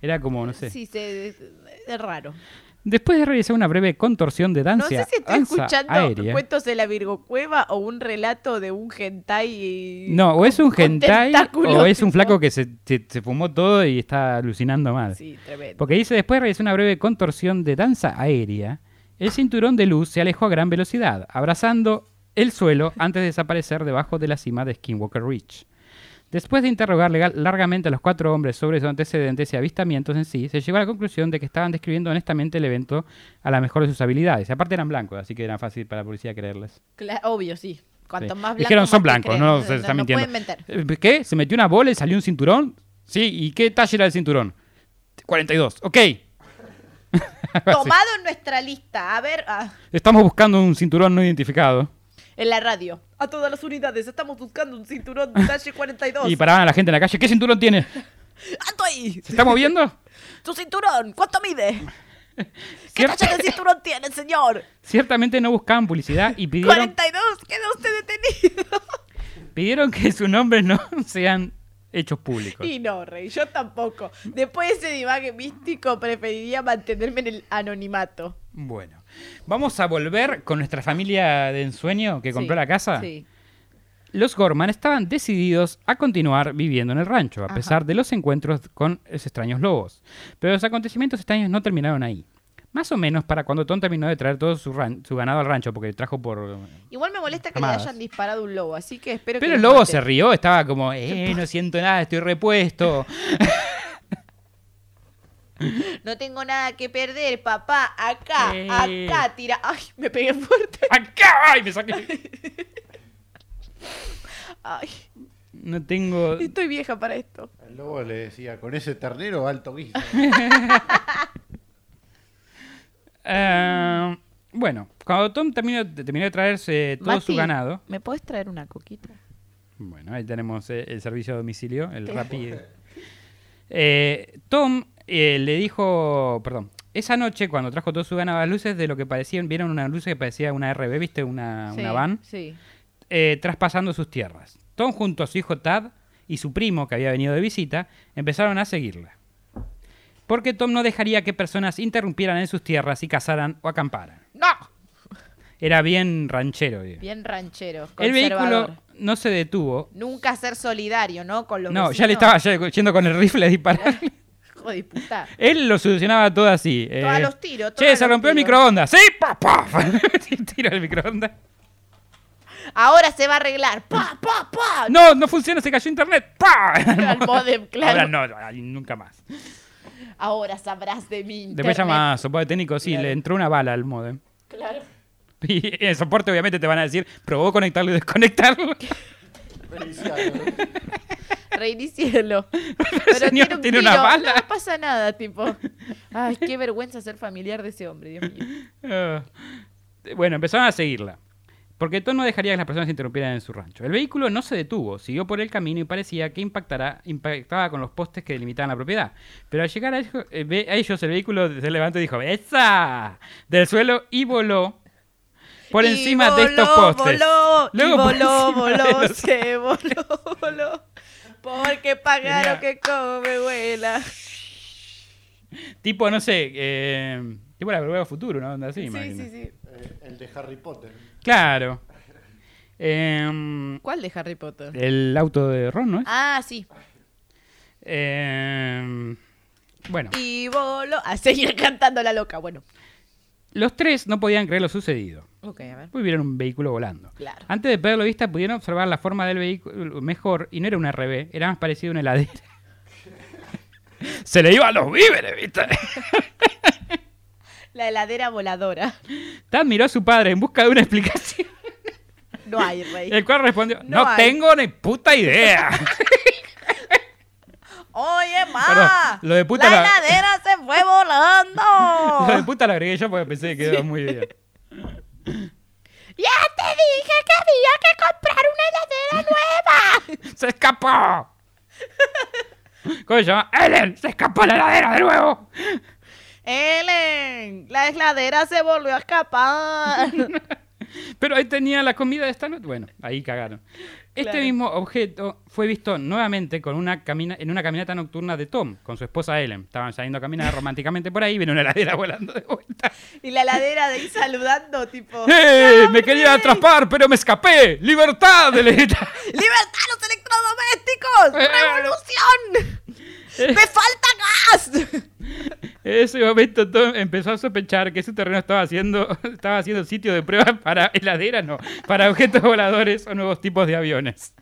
Era como, no sé. sí, se, es raro. Después de realizar una breve contorsión de No danza, sé si estoy escuchando aérea. cuentos de la Virgo Cueva o un relato de un hentai. No, o es un hentai o es un flaco que se, se- se fumó todo y está alucinando mal. Sí, tremendo. Porque dice, después de realizar una breve contorsión de danza aérea, el cinturón de luz se alejó a gran velocidad, abrazando el suelo antes de desaparecer debajo de la cima de Skinwalker Ridge. Después de interrogar legal- largamente a los cuatro hombres sobre sus antecedentes y avistamientos en sí, se llegó a la conclusión de que estaban describiendo honestamente el evento a la mejor de sus habilidades. Y aparte eran blancos, así que era fácil para la policía creerles. Cla- obvio, sí. Cuanto Sí. más blanco. Dijeron, son blancos, creen". no se están mintiendo. pueden mentir. Eh, ¿Qué? ¿Se metió una bola y salió un cinturón? Sí, ¿y qué talla era el cinturón? 42. Ok. Tomado en nuestra lista. A ver, ah, Estamos buscando un cinturón no identificado. En la radio. A todas las unidades, estamos buscando un cinturón talle 42. Y paraban a la gente en la calle. ¿Qué cinturón tiene? ¡Alto ahí! ¿Se está moviendo? ¡Tu cinturón! ¿Cuánto mide? ¿Qué talla de cinturón tiene, señor? Ciertamente no buscaban publicidad y pidieron, 42, queda usted detenido. pidieron que sus nombres no sean hechos públicos. Y no, Rey, yo tampoco. Después de ese divague místico, preferiría mantenerme en el anonimato. Bueno, vamos a volver con nuestra familia de ensueño que compró Sí, la casa. Sí. Los Gorman estaban decididos a continuar viviendo en el rancho, a Ajá. pesar de los encuentros con los extraños lobos. Pero los acontecimientos extraños no terminaron ahí. Más o menos para cuando Tom terminó de traer todo su, ran- su ganado al rancho, porque trajo por... Igual me molesta que le hayan disparado un lobo, así que espero que. Pero el lobo maten. se rió, estaba como, eh, no siento nada, estoy repuesto. No tengo nada que perder, papá. Acá, Eh. acá, tira. Ay, me pegué fuerte. ¡Acá! ¡Ay, me saqué! Ay, No tengo... estoy vieja para esto. El lobo le decía, con ese ternero alto guiso. Ah, bueno, cuando Tom terminó, terminó de traerse todo su ganado... ¿Me puedes traer una coquita? Bueno, ahí tenemos eh, el servicio a domicilio, el Rappi. Eh, Tom eh, le dijo, perdón, esa noche cuando trajo todo su ganado a las luces de lo que parecían, vieron una luz que parecía una RB, ¿viste? Una, Sí, una van, Sí. eh, traspasando sus tierras. Tom junto a su hijo Tad y su primo, que había venido de visita, empezaron a seguirla. Porque Tom no dejaría que personas interrumpieran en sus tierras y cazaran o acamparan. ¡No! Era bien ranchero. Bien ranchero. El vehículo no se detuvo. Nunca ser solidario, ¿no? Con los No, ya le estaba ya yendo con el rifle a disparar. Hijo de puta. Él lo solucionaba todo así. Eh, los tiros, Che, se rompió el tiros". microondas. Sí, pa, pa. Tiro el microondas. Ahora se va a arreglar. ¡Pa, pa, pa! No, no funciona, se cayó internet. ¡Pa! Al modem, claro. Ahora no, nunca más. Ahora sabrás de mí. Después llama a soporte técnico, sí, Claro. le entró una bala al modem. Claro. Y en el soporte obviamente te van a decir, probó conectarlo y desconectarlo. Reinicielo. señor un tiene una bala. No pasa nada, tipo. Ay, qué vergüenza ser familiar de ese hombre, Dios mío. Ah. bueno, empezaron a seguirla. Porque Tom no dejaría que las personas se interrumpieran en su rancho. El vehículo no se detuvo, siguió por el camino y parecía que impactará, impactaba con los postes que delimitaban la propiedad. Pero al llegar a ellos, eh, a ellos, el vehículo se levantó y dijo ¡Esa! del suelo y voló por Y encima de estos postes. Voló, Luego y por voló, voló, los- se voló, voló. Porque pagaron que come, vuela. Tipo, no sé, eh, tipo la al futuro, ¿no? Onda así, Sí, imagino. sí, sí. Eh, el de Harry Potter. Claro. Em, ¿Cuál de Harry Potter? el auto de Ron, ¿no es? Ah, sí. Em, bueno. Y voló. A seguir cantando la loca. Bueno. Los tres no podían creer lo sucedido. Ok, a ver. Pues vieron un vehículo volando. Claro. Antes de perderlo de vista, pudieron observar la forma del vehículo mejor y no era una RB, era más parecido a una heladera. Se le iban los víveres, ¿viste? La heladera voladora. Tad miró a su padre en busca de una explicación, No hay, rey. el cual respondió, no, tengo ni puta idea. Oye, ma. Perdón, lo de puta la la- heladera se fue volando. Lo de puta lo agregué yo porque pensé que quedó muy bien. Ya te dije que había que comprar una heladera nueva. ¡Se escapó! ¿Cómo se llama? ¡Ellen! ¡Se escapó la heladera de nuevo! Ellen, la heladera se volvió a escapar. Pero ahí tenía la comida de esta noche. Bueno, ahí cagaron. Este Claro. mismo objeto fue visto nuevamente con una camina en una caminata nocturna de Tom, con su esposa Ellen. Estaban saliendo a caminar románticamente por ahí y vino una heladera volando de vuelta. y la heladera de ahí saludando, tipo. ¡Eh! ¡No, ¡Me quería atrapar, pero me escapé! ¡Libertad! ¡Libertad a los electrodomésticos! ¡Revolución! ¡Me falta gas! En ese momento Tom empezó a sospechar que su terreno estaba haciendo, estaba haciendo sitio de prueba para heladeras, no, para objetos voladores o nuevos tipos de aviones.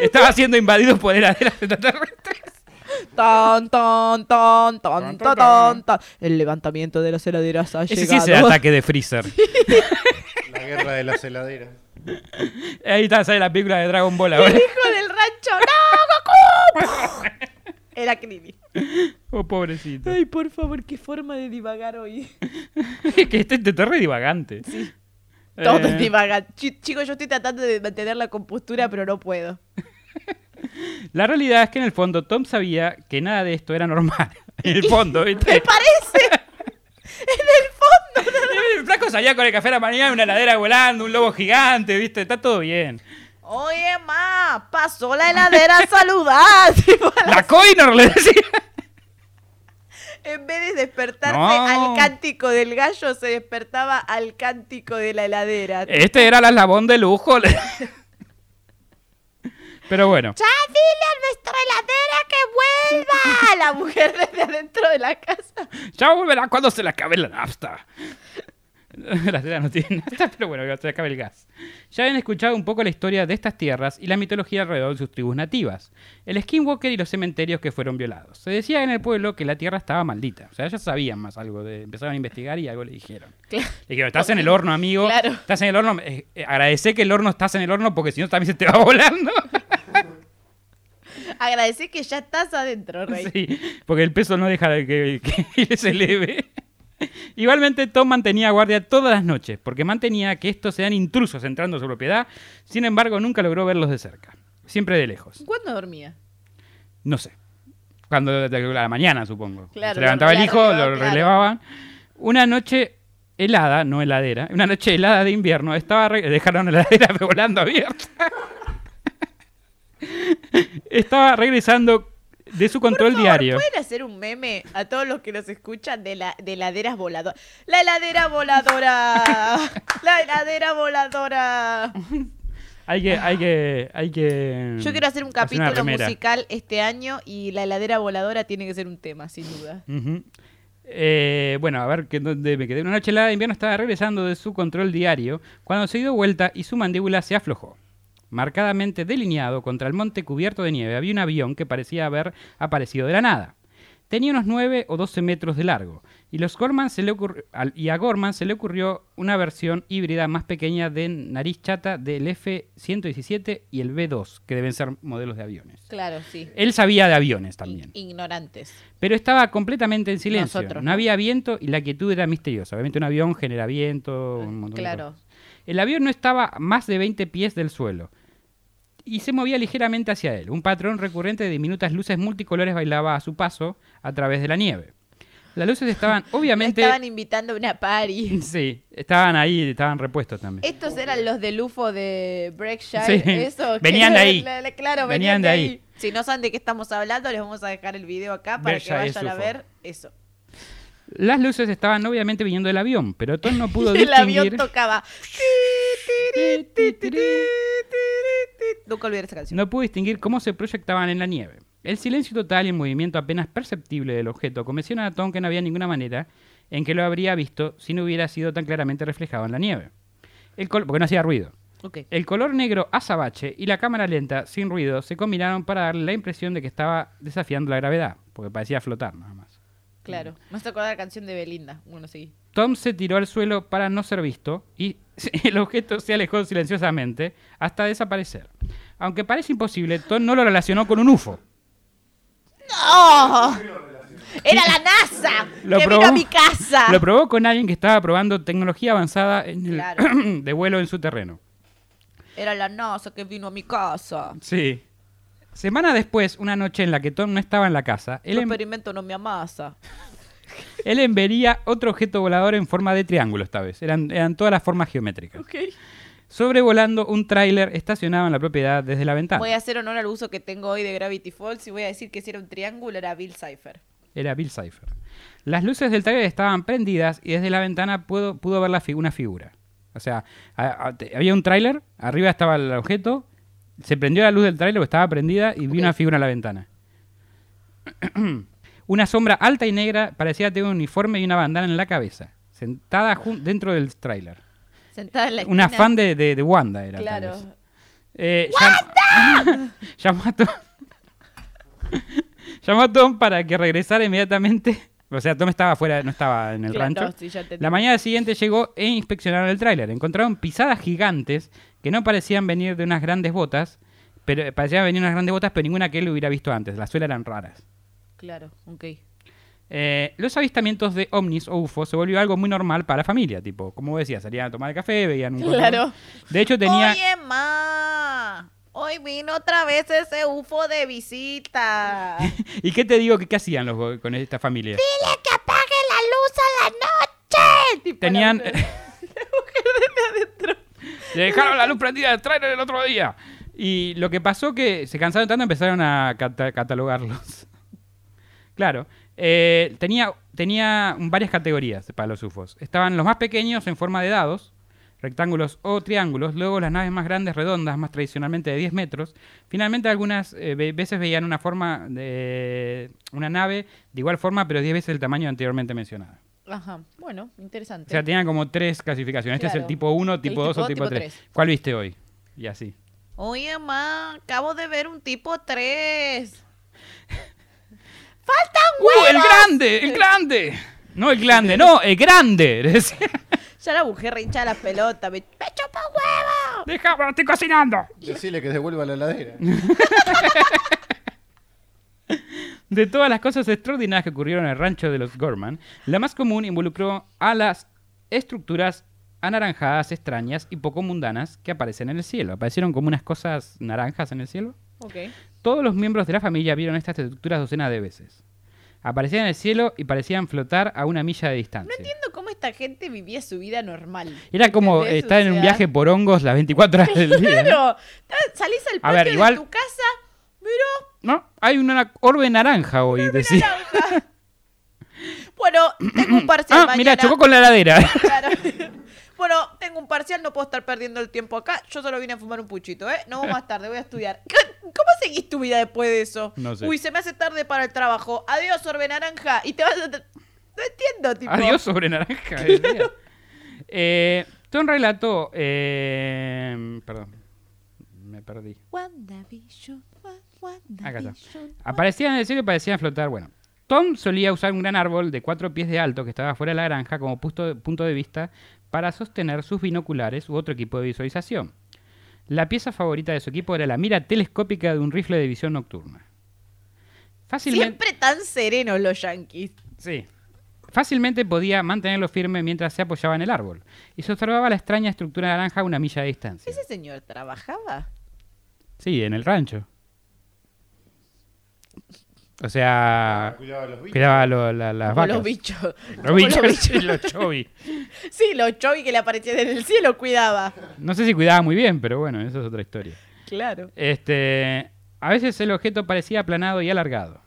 Estaba siendo invadido por heladeras extraterrestres. Tan, tan, tan, tan, Tan, tan, tan. El levantamiento de las heladeras ha Ese sí llegado. es el ataque de Freezer. La guerra de las heladeras. Ahí está, sale la película de Dragon Ball ahora. ¡Hijo del rancho! ¡No, Goku! Era Krillin. Oh, pobrecito. Ay, por favor, qué forma de divagar hoy. Es que este te re divagante. Sí. Todo Eh, es divagar. Chi- Chicos, yo estoy tratando de mantener la compostura, pero no puedo. La realidad es que en el fondo Tom sabía que nada de esto era normal. En el fondo, ¿viste? ¡Me parece! ¡En el fondo! El flaco salía con el café a la mañana, una heladera volando, un lobo gigante, ¿viste? Está todo bien. Oye, ma, pasó la heladera a saludar. La Coinor le decía. en vez de despertarse No. al cántico del gallo, se despertaba al cántico de la heladera. Este era la labón de lujo. Pero bueno, ¡Ya dile a nuestra heladera que vuelva! La mujer desde adentro de la casa. ya volverá cuando se le acabe la nafta. La tela no tiene nafta, pero bueno, se le acabe el gas. Ya habían escuchado un poco la historia de estas tierras y la mitología alrededor de sus tribus nativas. El skinwalker y los cementerios que fueron violados. Se decía en el pueblo que la tierra estaba maldita. O sea, ya sabían más algo. De, empezaron a investigar y algo le dijeron. Claro. Le dijeron, estás en el horno, amigo. Claro. Estás en el horno. Eh, eh, agradecé que el horno estás en el horno porque si no también se te va volando. Agradecí que ya estás adentro, Rey. Sí, porque el peso no deja de que, que se eleve. Igualmente, Tom mantenía guardia todas las noches, porque mantenía que estos sean intrusos entrando a su propiedad. Sin embargo, nunca logró verlos de cerca. Siempre de lejos. ¿Cuándo dormía? No sé. Cuando de la mañana, supongo. Claro, se levantaba el hijo, lo relevaban. Una noche helada, no heladera, una noche helada de invierno, estaba re- dejaron la heladera volando abierta. estaba regresando de su control diario. ¿Pueden hacer un meme a todos los que nos escuchan de la de heladeras voladoras? ¡La heladera voladora! ¡La heladera voladora! Hay que, hay que, hay que. Yo quiero hacer un capítulo musical este año y la heladera voladora tiene que ser un tema, sin duda. Eh, bueno, a ver, que dónde me quedé. Una noche helada de invierno estaba regresando de su control diario cuando se dio vuelta y su mandíbula se aflojó. Marcadamente delineado contra el monte cubierto de nieve había un avión que parecía haber aparecido de la nada. Tenía unos 9 o 12 metros de largo y, los Gorman se le y a Gorman se le ocurrió una versión híbrida más pequeña de nariz chata del F-117 y el B-2, que deben ser modelos de aviones. Claro, sí. Él sabía de aviones también. Ignorantes. Pero estaba completamente en silencio. Nosotros, no, ¿no? había viento y la quietud era misteriosa. Obviamente un avión genera viento, un montón de Claro. cosas. El avión no estaba más de 20 pies del suelo y se movía ligeramente hacia él. Un patrón recurrente de diminutas luces multicolores bailaba a su paso a través de la nieve. Las luces estaban Me obviamente... estaban invitando a una party. Sí, estaban ahí, estaban repuestos también. Estos eran los del UFO de Breakshire. Sí, Eso, venían de ahí. la- la- claro, Venían venían, de ahí. ahí. Si no saben de qué estamos hablando, les vamos a dejar el video acá para Berkshire que vayan a ver eso. Las luces estaban obviamente viniendo del avión, pero Tom no pudo el avión distinguir... tocaba. Nunca olvidé esa canción. No pudo distinguir cómo se proyectaban en la nieve. El silencio total y el movimiento apenas perceptible del objeto convencieron a Tom que no había ninguna manera en que lo habría visto si no hubiera sido tan claramente reflejado en la nieve. El porque no hacía ruido. El color negro azabache y la cámara lenta, sin ruido, se combinaron para darle la impresión de que estaba desafiando la gravedad, porque parecía flotar nada más. Claro. Me hace acordar la canción de Belinda. Bueno, sí. Tom se tiró al suelo para no ser visto y el objeto se alejó silenciosamente hasta desaparecer. Aunque parece imposible, Tom no lo relacionó con un UFO. ¡No! ¡Era la NASA! Lo ¡Que probó- vino a mi casa! Lo probó con alguien que estaba probando tecnología avanzada en el- Claro. de vuelo en su terreno. Era la NASA que vino a mi casa. Sí. Semana después, una noche en la que Tom no estaba en la casa, El en- experimento no me amasa. él envería otro objeto volador en forma de triángulo esta vez. Eran, eran todas las formas geométricas. Ok. Sobrevolando un tráiler estacionado en la propiedad desde la ventana. Voy a hacer honor al uso que tengo hoy de Gravity Falls y voy a decir que si era un triángulo era Bill Cipher. Era Bill Cipher. Las luces del tráiler estaban prendidas y desde la ventana pudo, pudo ver la fi- una figura. O sea, a- a- te- había un tráiler, arriba estaba el objeto, se prendió la luz del tráiler, estaba prendida y vi una figura en la ventana. una sombra alta y negra parecía tener un uniforme y una bandana en la cabeza, sentada dentro del tráiler. Sentada en la Una esquina. fan de, de- de Wanda era. Claro. Eh, llam- llamó a Tom. llamó a Tom para que regresara inmediatamente. O sea, Tom estaba afuera, no estaba en el Claro, rancho. sí. La mañana siguiente llegó e inspeccionaron el tráiler. Encontraron pisadas gigantes que no parecían venir de unas grandes botas, pero parecían venir unas grandes botas, pero ninguna que él hubiera visto antes. Las suelas eran raras. Claro, ok. Eh, los avistamientos de ovnis o UFO se volvió algo muy normal para la familia. Tipo, como decía, salían a tomar el café, veían un... Claro. De hecho, tenía... Oye, ma. Hoy vino otra vez ese UFO de visita. ¿Y qué te digo que qué hacían los con esta familia? Dile que apague la luz a la noche. Tenían... La mujer, la mujer de adentro. Le dejaron la luz prendida del trailer el otro día. Y lo que pasó que se cansaron tanto empezaron a cata- catalogarlos. claro. eh, tenía, tenía varias categorías para los UFOs. Estaban los más pequeños en forma de dados, rectángulos o triángulos. Luego las naves más grandes, redondas, más tradicionalmente de 10 metros. Finalmente algunas eh, ve- veces veían una forma de una nave de igual forma, pero 10 veces el tamaño anteriormente mencionado. Ajá, bueno, O interesante. sea, tenían como tres clasificaciones. Este es el tipo 1, tipo El 2 o tipo- tipo tipo 3. tres. ¿Cuál viste hoy? Y así. Oye, ma, acabo de ver un tipo 3. ¡Uh, el grande! ¡El grande! No el grande, no, el grande. Ya la mujer hincha la pelota. Me, me chupa un huevo. Déjame, estoy cocinando. Decirle que devuelva la heladera. De todas las cosas extraordinarias que ocurrieron en el rancho de los Gorman, la más común involucró a las estructuras anaranjadas, extrañas y poco mundanas que aparecen en el cielo. Aparecieron como unas cosas naranjas en el cielo. Ok. Todos los miembros de la familia vieron estas estructuras docenas de veces. Aparecían en el cielo y parecían flotar a una milla de distancia. No entiendo cómo esta gente vivía su vida normal. Era como ¿Entendés? estar en un viaje por hongos las 24 horas del día. Salís al A patio ver, igual- de tu casa. Mira, No, hay una orbe naranja hoy, decía. naranja. bueno, tengo un parcial Ah, mañana. mira, chocó con la heladera. Claro. Bueno, tengo un parcial, no puedo estar perdiendo el tiempo acá. Yo solo vine a fumar un puchito, ¿eh? No más tarde, voy a estudiar. ¿Qué- ¿Cómo seguís tu vida después de eso? No sé. Uy, se me hace tarde para el trabajo. Adiós, orbe naranja. Y te vas a... No entiendo, tipo. Adiós sobre naranja. Eh, Tom relató. eh, perdón, me perdí. WandaVision, Wa- Acá está. WandaVision, Aparecían en el cielo y parecían flotar. Bueno, Tom solía usar un gran árbol de cuatro pies de alto que estaba fuera de la granja como punto de vista para sostener sus binoculares u otro equipo de visualización. La pieza favorita de su equipo era la mira telescópica de un rifle de visión nocturna. Fácilmente, Siempre tan serenos los yankees. sí. Fácilmente podía mantenerlo firme mientras se apoyaba en el árbol y se observaba la extraña estructura naranja a una milla de distancia. ¿Ese señor trabajaba? Sí, en el rancho. O sea, Cuidado a los bichos. cuidaba lo- la- las Como vacas. los bichos. Los bichos, los bichos. y los chovis. Sí, los chovis que le aparecían en el cielo cuidaba. No sé si cuidaba muy bien, pero bueno, eso es otra historia. Claro. Este, a veces el objeto parecía aplanado y alargado.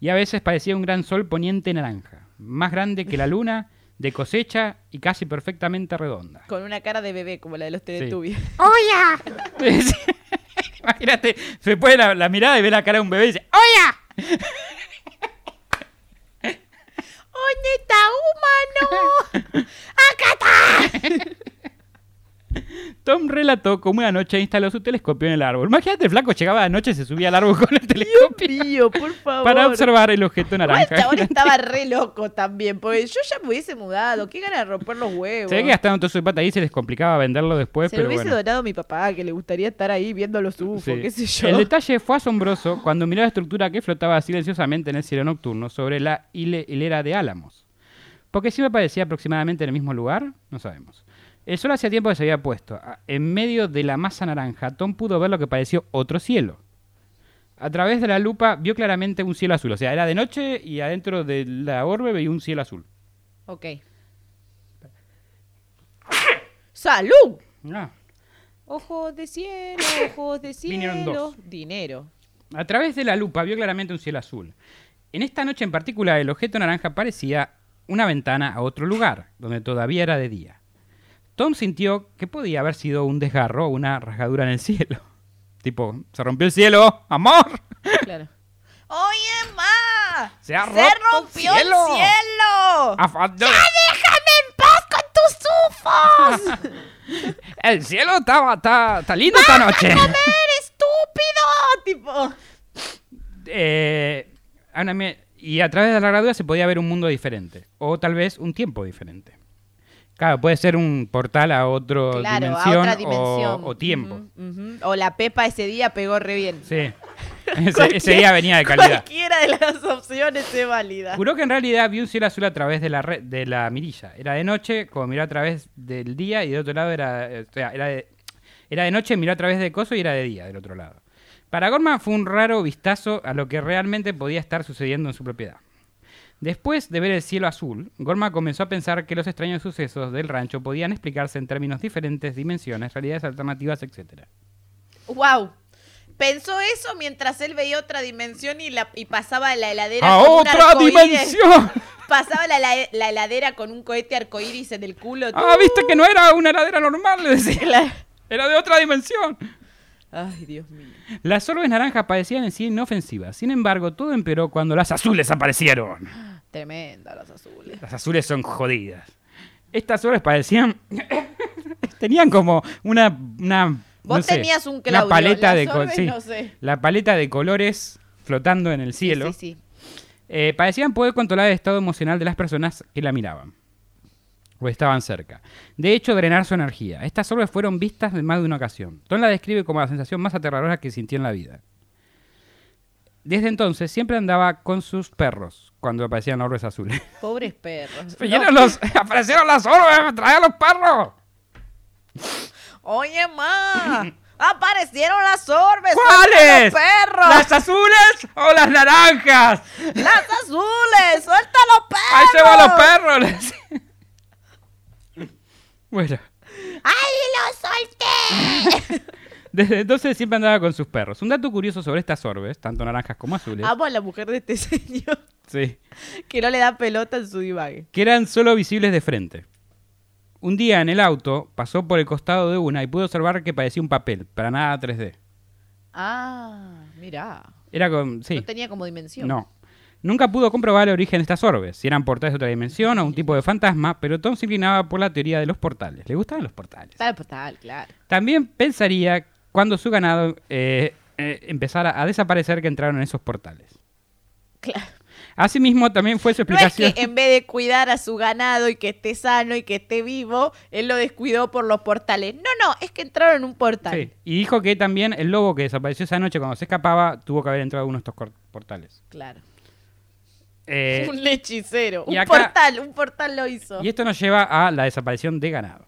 Y a veces parecía un gran sol poniente naranja, más grande que la luna, de cosecha y casi perfectamente redonda. Con una cara de bebé como la de los Teletubbies. Sí. Imagínate, se pone la, la mirada y ve la cara de un bebé y dice, ¡Oya! ¿Dónde está humano? ¡Acá está! Tom relató cómo una noche instaló su telescopio en el árbol. Imagínate, el flaco llegaba de noche y se subía al árbol con el telescopio Mío, por favor. para observar el objeto naranja. el chabón estaba re loco también, porque yo ya me hubiese mudado. Qué ganas de romper los huevos. Se ve que gastaron todo su plata ahí se les complicaba venderlo después, Se lo pero hubiese bueno. donado a mi papá, que le gustaría estar ahí viendo los UFO, Sí. qué sé yo. El detalle fue asombroso cuando miró la estructura que flotaba silenciosamente en el cielo nocturno sobre la hile- hilera de álamos. Porque si me parecía aproximadamente en el mismo lugar, no sabemos. El sol hacía tiempo que se había puesto. En medio de la masa naranja, Tom pudo ver lo que pareció otro cielo. A través de la lupa vio claramente un cielo azul. O sea, era de noche y adentro de la orbe veía un cielo azul. Ok. ¡Salud! Ah. Ojos de cielo, ojos de cielo. Vinieron dos. Dinero. A través de la lupa vio claramente un cielo azul. En esta noche en particular, el objeto naranja parecía una ventana a otro lugar, donde todavía era de día. Tom sintió que podía haber sido un desgarro o una rasgadura en el cielo. Tipo, se rompió el cielo, amor. Claro. ¡Oye, ma! Se ha ¡Se roto el rompió el cielo! cielo! A fa- ¡Déjame en paz con tus ufos! El cielo está, está, está lindo esta noche. ¡Estúpido! Tipo. Eh, a y a través de la rasgadura se podía ver un mundo diferente. O tal vez un tiempo diferente. Claro, puede ser un portal a Claro, dimensión, a otra o- dimensión. O, tiempo. O la Pepa ese día pegó re bien. Sí. Ese, ese día venía de calidad. Cualquiera de las opciones es válida. Juró que en realidad vio un cielo azul a través de la, re- de la mirilla. Era de noche, como miró a través del día, y del otro lado era. eh, O sea, era de, era de noche, miró a través de coso y era de día del otro lado. Para Gorman fue un raro vistazo a lo que realmente podía estar sucediendo en su propiedad. Después de ver el cielo azul, Gorman comenzó a pensar que los extraños sucesos del rancho podían explicarse en términos diferentes, dimensiones, realidades alternativas, etc. Wow. Pensó eso mientras él veía otra dimensión y, la, y pasaba la heladera ¡A con un otra arcoíris. dimensión! Pasaba la, la- la heladera con un cohete arcoíris en el culo. ¡Ah, viste que no era una heladera normal! Le decía. Era de otra dimensión. Ay, Dios mío. Las orbes naranjas parecían en sí inofensivas. Sin embargo, todo empeoró cuando las azules aparecieron. Tremenda las azules. Las azules son jodidas. Estas orbes parecían... Tenían como una... una Vos no sé, tenías un una paleta de orbes, sí, no sé. La paleta de colores flotando en el cielo. Sí, sí, sí. Eh, parecían poder controlar el estado emocional de las personas que la miraban. O estaban cerca. De hecho, drenar su energía. Estas orbes fueron vistas en más de una ocasión. Tom la describe como la sensación más aterradora que sintió en la vida. Desde entonces siempre andaba con sus perros cuando aparecían orbes azules. Pobres perros. ¡Vinieron los, ¡Aparecieron las orbes! ¡Trae a los perros! Oye, ma. Aparecieron las orbes. ¿Cuáles? ¡Suelta los perros! ¿Las azules o las naranjas? ¡Las azules! ¡Suelta los perros! ¡Ahí se van los perros! Bueno. ¡Ay, lo solté! Desde entonces siempre andaba con sus perros. Un dato curioso sobre estas orbes, tanto naranjas como azules, Amo a la mujer de este señor sí, que no le da pelota en su divague. que eran solo visibles de frente. Un día en el auto pasó por el costado de una y pudo observar que parecía un papel, para nada 3D. Ah, mira. Era con... Sí, No tenía como dimensión. no. Nunca pudo comprobar el origen de estas orbes, si eran portales de otra dimensión o un tipo de fantasma, pero Tom se inclinaba por la teoría de los portales. Le gustaban los portales. Tal, pues, tal, claro. También pensaría cuando su ganado eh, eh, empezara a desaparecer que entraron en esos portales. Claro. Asimismo, también fue su No es explicación. que en vez de cuidar a su ganado y que esté sano y que esté vivo, él lo descuidó por los portales. No, no, es que entraron en un portal. Sí, Y dijo que también el lobo que desapareció esa noche cuando se escapaba tuvo que haber entrado a uno de estos cor- portales. Claro. Eh, un hechicero. y Un acá- portal, un portal lo hizo. y esto nos lleva a la desaparición de ganado.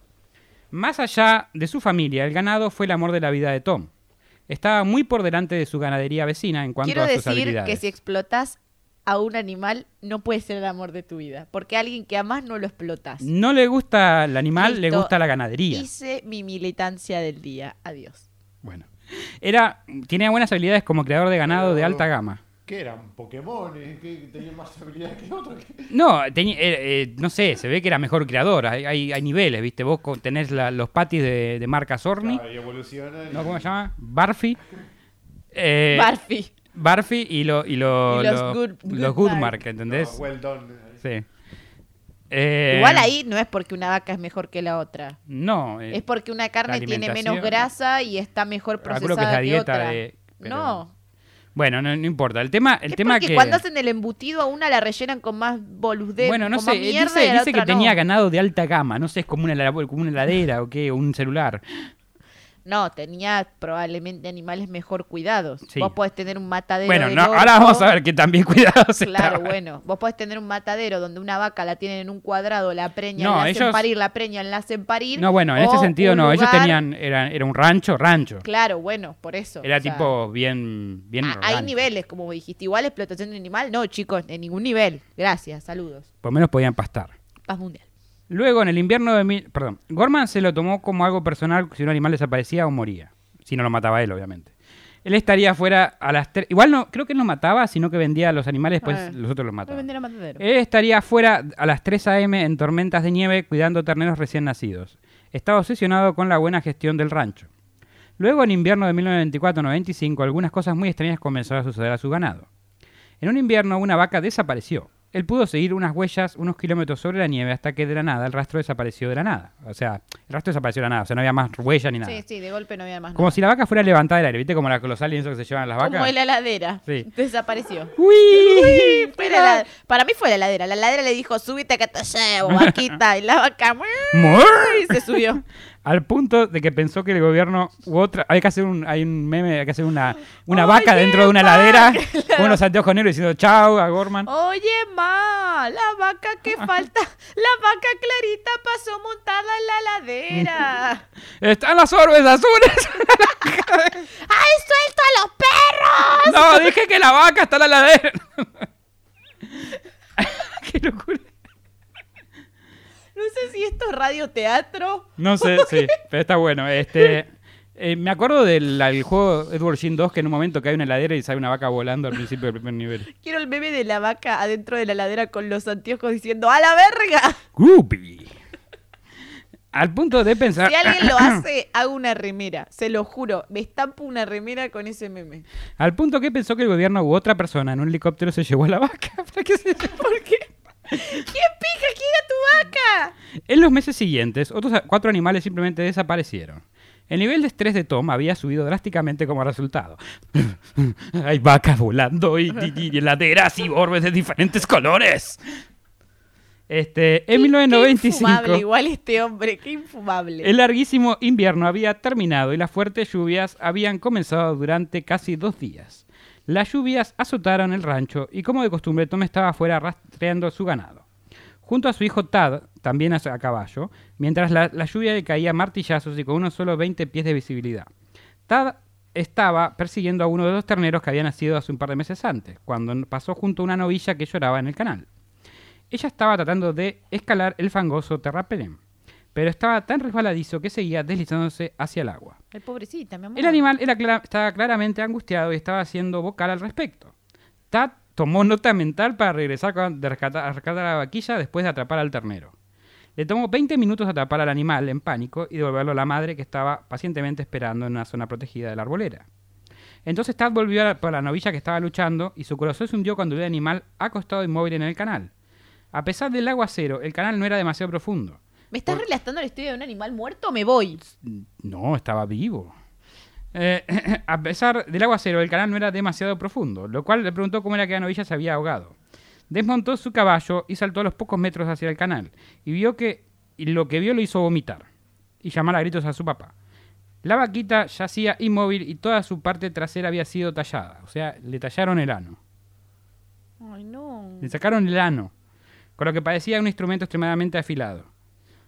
Más allá de su familia, el ganado fue el amor de la vida de Tom. Estaba muy por delante de su ganadería vecina en cuanto Quiero a sus decir habilidades. que si explotas a un animal, no puede ser el amor de tu vida. Porque a alguien que amas no lo explotas. No le gusta el animal, le gusta la ganadería. Hice mi militancia del día. Adiós. Bueno. Era, tenía buenas habilidades como creador de ganado de alta gama. ¿Qué eran? ¿Pokémon? ¿Que tenían más habilidades que otros? No, tenía- eh, eh, no sé, se ve que era mejor creador. Hay, hay, hay niveles, ¿viste? Vos tenés la- los patis de, de marca Sorni. y evolucionan. ¿no? ¿Cómo se llama? Barfi. Eh, Barfi. Barfi y, lo, y, lo- Y los lo- Good- los Goodmark. ¿entendés? No, well done. Sí. Eh, Igual ahí no es porque una vaca es mejor que la otra. No. eh, Es porque una carne tiene menos grasa y está mejor procesada que es la que, dieta otra. de- pero- No. Bueno, no, no importa. El tema, el es tema que. cuando hacen el embutido a una la rellenan con más boludez. bueno, no con sé, más eh, mierda dice, que no. tenía ganado de alta gama, no sé, es como una, como una heladera o qué, o un celular. No, tenía probablemente animales mejor cuidados. Sí. Vos podés tener un matadero Bueno, no, ahora vamos a ver que también cuidados Claro, bueno. Vos podés tener un matadero donde una vaca la tienen en un cuadrado, la preñan, No, la hacen ellos- parir, la preñan, la hacen parir. No, bueno, en ese sentido no, ellos tenían, era, era un rancho, rancho. Claro, bueno, por eso. Era o sea, tipo bien, bien a- Hay niveles, como dijiste. Igual explotación de animal, no, chicos, en ningún nivel. Gracias, saludos. Por lo menos podían pastar. Paz mundial. Luego, en el invierno de... mil- Perdón, Gorman se lo tomó como algo personal si un animal desaparecía o moría. Si no lo mataba él, obviamente. Él estaría fuera a las tres... Igual no, creo que él no mataba, sino que vendía a los animales, después Ah. los otros los Voy a mataban. vender a matadero. Él estaría fuera a las 3 a.m. en tormentas de nieve cuidando terneros recién nacidos. Estaba obsesionado con la buena gestión del rancho. Luego, en invierno de 1994-95, algunas cosas muy extrañas comenzaron a suceder a su ganado. En un invierno, una vaca desapareció. Él pudo seguir unas huellas unos kilómetros sobre la nieve hasta que de la nada el rastro desapareció de la nada. O sea, el rastro desapareció de la nada, o sea, no había más huella ni nada. Sí, sí, de golpe no había más Como nada. si la vaca fuera levantada del aire, ¿viste? Como la, los aliens esos que se llevan las vacas. Como la heladera. Sí. Desapareció. ¡Uy! Fue la helad- Para mí fue la heladera. La heladera le dijo, súbite que te llevo, vaquita. Y la vaca, ¡Mur! y se subió. Al punto de que pensó que el gobierno u otra. Hay que hacer un, hay un meme, hay que hacer una, una vaca dentro de una heladera con unos anteojos negros diciendo chao a Gorman. Oye, ma, la vaca que falta, la vaca clarita pasó montada en la ladera. ¡Están las orbes azules! ¡Ay, suelto a los perros! no, dije que la vaca está en la heladera. ¡Qué locura! No sé si esto es radioteatro. No sé, sí, pero está bueno. Este, eh, me acuerdo del al juego Edward Shin 2 que en un momento cae una heladera y sale una vaca volando al principio del primer nivel. Quiero el meme de la vaca adentro de la ladera con los anteojos diciendo ¡A la verga! Al punto de pensar. Si alguien lo hace, hago una remera. Se lo juro. Me estampo una remera con ese meme. Al punto que pensó que el gobierno u otra persona en un helicóptero se llevó a la vaca. ¿Para qué se- ¿Por qué? ¿Quién pija? ¿Quién En los meses siguientes, otros cuatro animales simplemente desaparecieron. El nivel de estrés de Tom había subido drásticamente como resultado. Hay vacas volando y, y- y heladeras y orbes de diferentes colores. Este, en Qué 1995, infumable igual este hombre. Qué infumable. el larguísimo invierno había terminado y las fuertes lluvias habían comenzado durante casi dos días. Las lluvias azotaron el rancho y como de costumbre Tom estaba afuera rastreando su ganado. Junto a su hijo Tad, también a a caballo, mientras la, la lluvia le caía martillazos y con unos solo 20 pies de visibilidad. Tad estaba persiguiendo a uno de los terneros que había nacido hace un par de meses antes, cuando pasó junto a una novilla que lloraba en el canal. Ella estaba tratando de escalar el fangoso terraplén, pero estaba tan resbaladizo que seguía deslizándose hacia el agua. Ay, pobrecita, mi amor. El animal era clara- estaba claramente angustiado y estaba haciendo vocal al respecto. Tad tomó nota mental para regresar con- de rescatar, a rescatar a la vaquilla después de atrapar al ternero. Le tomó 20 minutos atrapar al animal en pánico y devolverlo a la madre que estaba pacientemente esperando en una zona protegida de la arbolera. Entonces Tad volvió a la, por la novilla que estaba luchando y su corazón se hundió cuando vio al animal acostado inmóvil en el canal. A pesar del aguacero, el canal no era demasiado profundo. ¿Me estás relatando la historia de un animal muerto o me voy? No, estaba vivo. Eh, a pesar del aguacero, el canal no era demasiado profundo, lo cual le preguntó cómo era que la novilla se había ahogado. Desmontó su caballo y saltó a los pocos metros hacia el canal, y vio que y lo que vio lo hizo vomitar y llamar a gritos a su papá. La vaquita yacía inmóvil y toda su parte trasera había sido tallada, o sea, le tallaron el ano. Ay, no. Le sacaron el ano, con lo que parecía un instrumento extremadamente afilado.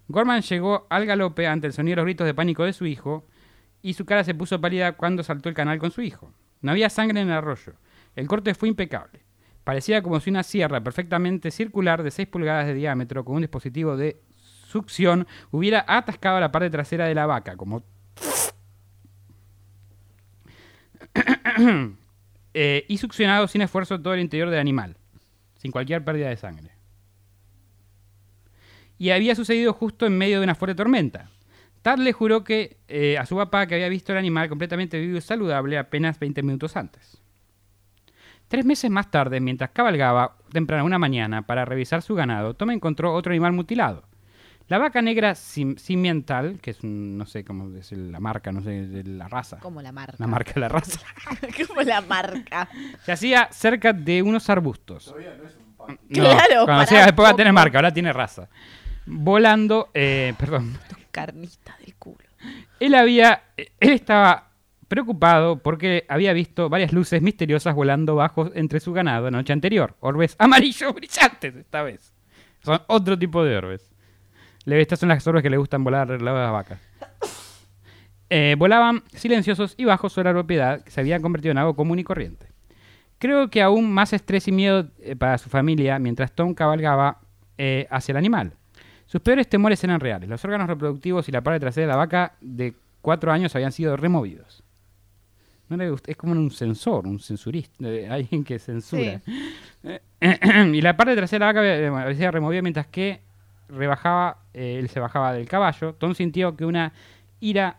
Gorman llegó al galope ante el sonido de los gritos de pánico de su hijo y su cara se puso pálida cuando saltó el canal con su hijo. No había sangre en el arroyo. El corte fue impecable. Parecía como si una sierra perfectamente circular de 6 pulgadas de diámetro con un dispositivo de succión hubiera atascado la parte trasera de la vaca, como... Eh, y succionado sin esfuerzo todo el interior del animal, sin cualquier pérdida de sangre. Y había sucedido justo en medio de una fuerte tormenta. Tad le juró que, eh, a su papá que había visto el animal completamente vivo y saludable apenas 20 minutos antes. Tres meses más tarde, mientras cabalgaba temprano una mañana para revisar su ganado, Tom encontró otro animal mutilado. La vaca negra sim- simiental, que es un, no sé cómo es la marca, no sé, de la raza. Como la marca. La marca de la raza. Como la marca. Se hacía cerca de unos arbustos. Todavía no es un pan. No, Claro, Cuando para sea, después va a tener marca, ahora tiene raza. Volando, eh, perdón. Carnita del culo. Él había, él estaba preocupado porque había visto varias luces misteriosas volando bajo entre su ganado la noche anterior. Orbes amarillos brillantes esta vez. Son otro tipo de orbes. Estas son las orbes que le gustan volar al lado de las vacas. Eh, volaban silenciosos y bajos sobre la propiedad que se habían convertido en algo común y corriente. Creo que aún más estrés y miedo eh, para su familia mientras Tom cabalgaba eh, hacia el animal. Sus peores temores eran reales. Los órganos reproductivos y la parte trasera de la vaca de cuatro años habían sido removidos. No le gusta- es como un censor, un censurista, eh, alguien que censura. Eh, y la parte trasera de la vaca había, había sido removida mientras que rebajaba, eh, él se bajaba del caballo. Tom sintió que una ira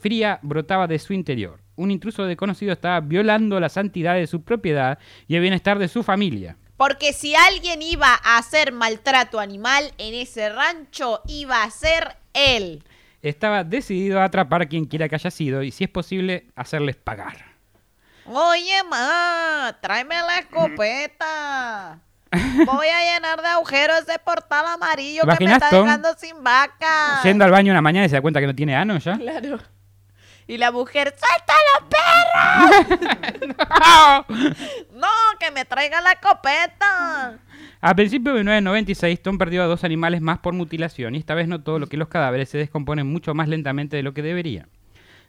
fría brotaba de su interior. Un intruso desconocido estaba violando la santidad de su propiedad y el bienestar de su familia. Porque si alguien iba a hacer maltrato animal en ese rancho, iba a ser él. Estaba decidido a atrapar a quien quiera que haya sido y, si es posible, hacerles pagar. Oye, ma, tráeme la escopeta. Voy a llenar de agujeros ese portal amarillo ¿Te que me está dejando sin vaca. Yendo al baño una mañana y se da cuenta que no tiene ano ya. Claro. Y la mujer, ¡suelta los perros! ¡No, que me traiga la copeta! A principios de 1996, Tom perdió a dos animales más por mutilación y esta vez notó lo que los cadáveres se descomponen mucho más lentamente de lo que debería.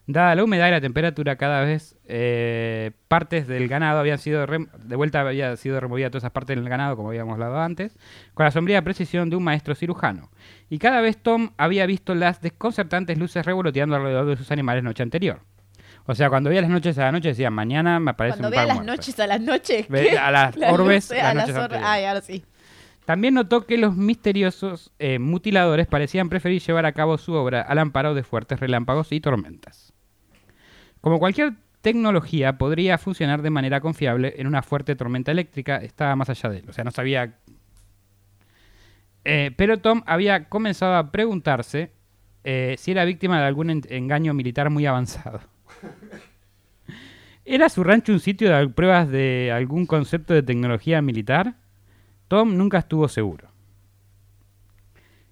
Dada la humedad y la temperatura, cada vez eh, partes del ganado habían sido de vuelta había sido removida todas esas partes del ganado, como habíamos hablado antes, con la sombría precisión de un maestro cirujano. Y cada vez Tom había visto las desconcertantes luces revoloteando alrededor de sus animales noche anterior. O sea, cuando veía las noches a la noche decía, mañana me aparece Cuando un vea par las muerto". noches a las noches. ¿qué? a las Las orbes, a las noches. Ay, ahora sí. También notó que los misteriosos eh, mutiladores parecían preferir llevar a cabo su obra al amparo de fuertes relámpagos y tormentas. Como cualquier tecnología podría funcionar de manera confiable en una fuerte tormenta eléctrica, estaba más allá de él. O sea, no sabía... Eh, pero Tom había comenzado a preguntarse eh, si era víctima de algún en- engaño militar muy avanzado. ¿Era su rancho un sitio de pruebas de algún concepto de tecnología militar? Tom nunca estuvo seguro.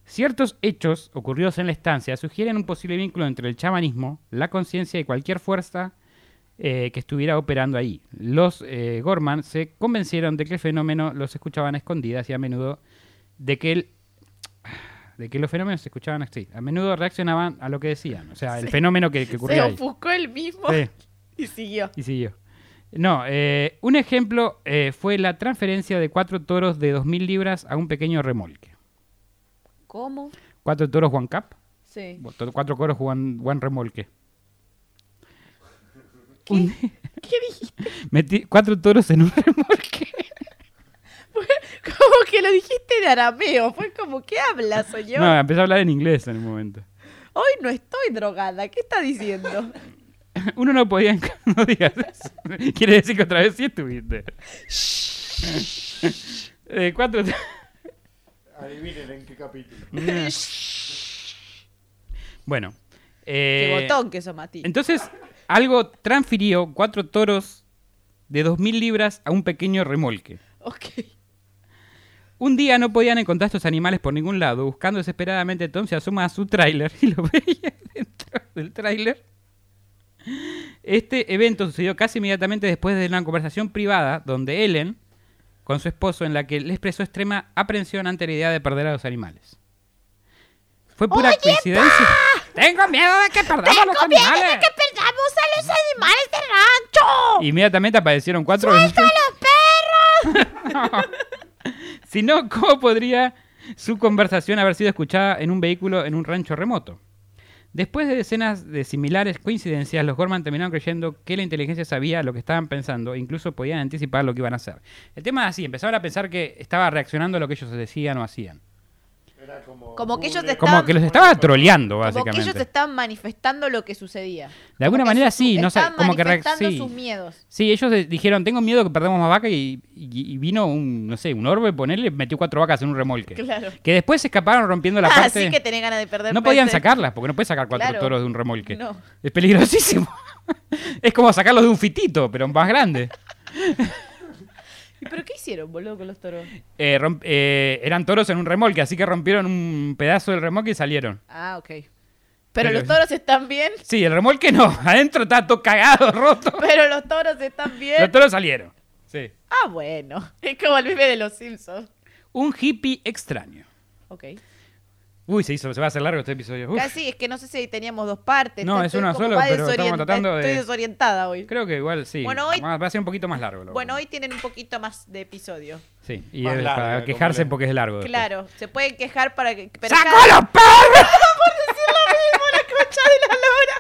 Ciertos hechos ocurridos en la estancia sugieren un posible vínculo entre el chamanismo, la conciencia y cualquier fuerza eh, que estuviera operando ahí. Los Gorman se convencieron de que el fenómeno los escuchaban a escondidas y a menudo de que el- de que los fenómenos se escuchaban así. A menudo reaccionaban a lo que decían. O sea, el fenómeno que, que Se ocurría ahí. ofuscó el mismo Sí. y siguió. Y siguió. No, eh, un ejemplo eh, fue la transferencia de cuatro toros de 2.000 libras a un pequeño remolque. ¿Cómo? Cuatro toros One Cup, Sí. cuatro coros One, one remolque. Un- ¿Qué dijiste? metí cuatro toros en un remolque. Que lo dijiste en arameo. Fue como, ¿qué hablas, señor? No, empecé a hablar en inglés en el momento. Hoy no estoy drogada. ¿Qué está diciendo? Uno no podía... No digas eso. Quiere decir que otra vez sí estuviste. Eh, cuatro... Adivinen en qué capítulo. Bueno. Qué eh, botón que sos, Mati. Entonces, algo transfirió cuatro toros de 2.000 libras a un pequeño remolque. Ok. Un día no podían encontrar estos animales por ningún lado. Buscando desesperadamente, Tom se asoma a su tráiler y lo veía dentro del tráiler. Este evento sucedió casi inmediatamente después de una conversación privada donde Ellen, con su esposo, en la que le expresó extrema aprensión ante la idea de perder a los animales. Fue pura coincidencia. Tengo miedo de que perdamos los animales. ¡Que perdamos a los animales del rancho! Inmediatamente aparecieron cuatro. ¡Suelta a los perros! Si no, ¿cómo podría su conversación haber sido escuchada en un vehículo en un rancho remoto? Después de decenas de similares coincidencias, los Gorman terminaron creyendo que la inteligencia sabía lo que estaban pensando e incluso podían anticipar lo que iban a hacer. El tema es así, empezaron a pensar que estaba reaccionando a lo que ellos decían o hacían. Era como. Como que ellos Google. Como Estaban- que los estaba troleando, Como que básicamente. ellos estaban manifestando lo que sucedía. De alguna Como manera su- sí, no sé, estaban como que sí. sus miedos. Sí, ellos dijeron, tengo miedo que perdamos más vacas y, y- y vino un, no sé, un orbe, ponerle, metió cuatro vacas en un remolque. Claro. Que después se escaparon rompiendo la Ah, parte... sí que tenés ganas de perder No podían sacarlas, porque no puedes sacar cuatro Claro. toros de un remolque. No. Es peligrosísimo. es como sacarlos de un fitito, pero más grande. ¿Y pero qué hicieron, boludo, con los toros? Eh, eh, eran toros en un remolque, así que rompieron un pedazo del remolque y salieron. Ah, ok. Pero, Pero- los toros están bien. Sí, el remolque no. Adentro está todo cagado, roto. Pero los toros están bien. Los toros salieron. Sí. Ah, bueno. Es como el bebé de los Simpsons. Un hippie extraño. Ok. Uy, se hizo, se va a hacer largo este episodio. Uf. Casi, es que no sé si teníamos dos partes. No, es una más pero estamos tratando de- Estoy desorientada hoy. Creo que igual sí. Bueno, hoy- Va a ser un poquito más largo. lo- Bueno, hoy tienen un poquito más de episodio. Sí, y es largo, para quejarse porque es largo. después. Claro, se pueden quejar para que. Pero ¡Saco cada- los perros! mismo, la concha de la lora.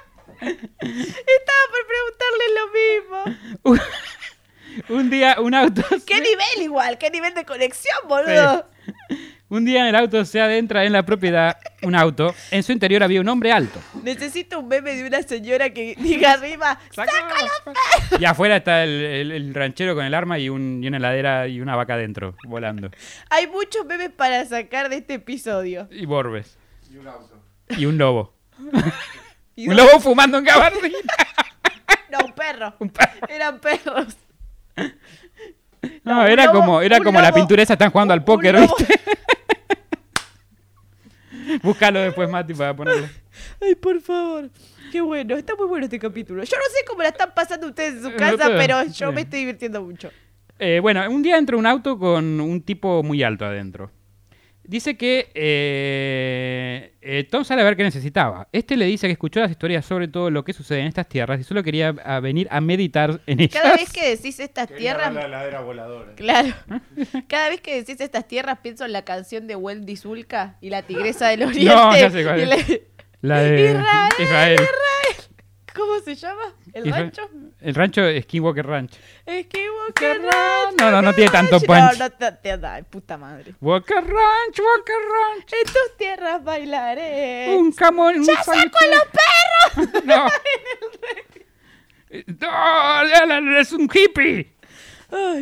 Estaba por preguntarle lo mismo. Un, día, un auto. ¿Qué nivel igual? ¿Qué nivel de conexión, boludo? Un día en el auto se adentra en la propiedad un auto. En su interior había un hombre alto. Necesito un meme de una señora que diga arriba. Y afuera está el, el- el ranchero con el arma y, un, y una heladera y una vaca adentro, volando. Hay muchos memes para sacar de este episodio. Y Borbes. Y un auto. Y un lobo. Y Un lobo fumando en gabardina. No, un perro. Un perro. Eran perros. No, un era lobo- como, era un como la lobo- pintura esa, están jugando al un póker, lobo- ¿viste? Búscalo después, Mati, para ponerlo. Ay, por favor. Qué bueno, está muy bueno este capítulo. Yo no sé cómo la están pasando ustedes en su casa, pero- yo me estoy divirtiendo mucho. Eh, bueno, un día entra un auto con un tipo muy alto adentro. Dice que eh, eh, Tom sale a ver qué necesitaba. Este le dice que escuchó las historias sobre todo lo que sucede en estas tierras y solo quería a venir a meditar en ellas. Cada vez que decís estas Quería tierras, la heladera voladora. Claro. Cada vez que decís estas tierras pienso en la canción de Wendy Zulka y la tigresa del oriente. ya sé cuál es. la- La de Israel, Israel. ¿Cómo se llama? ¿El rancho? El rancho es Skinwalker Ranch. Es que Walker Ranch. No, no, no tiene tanto No, punch. no te, te da, puta madre. Walker Ranch, Walker Ranch. En tus tierras bailaré. Un camón. Un ¡Ya saco a los perros! No. No, es un hippie.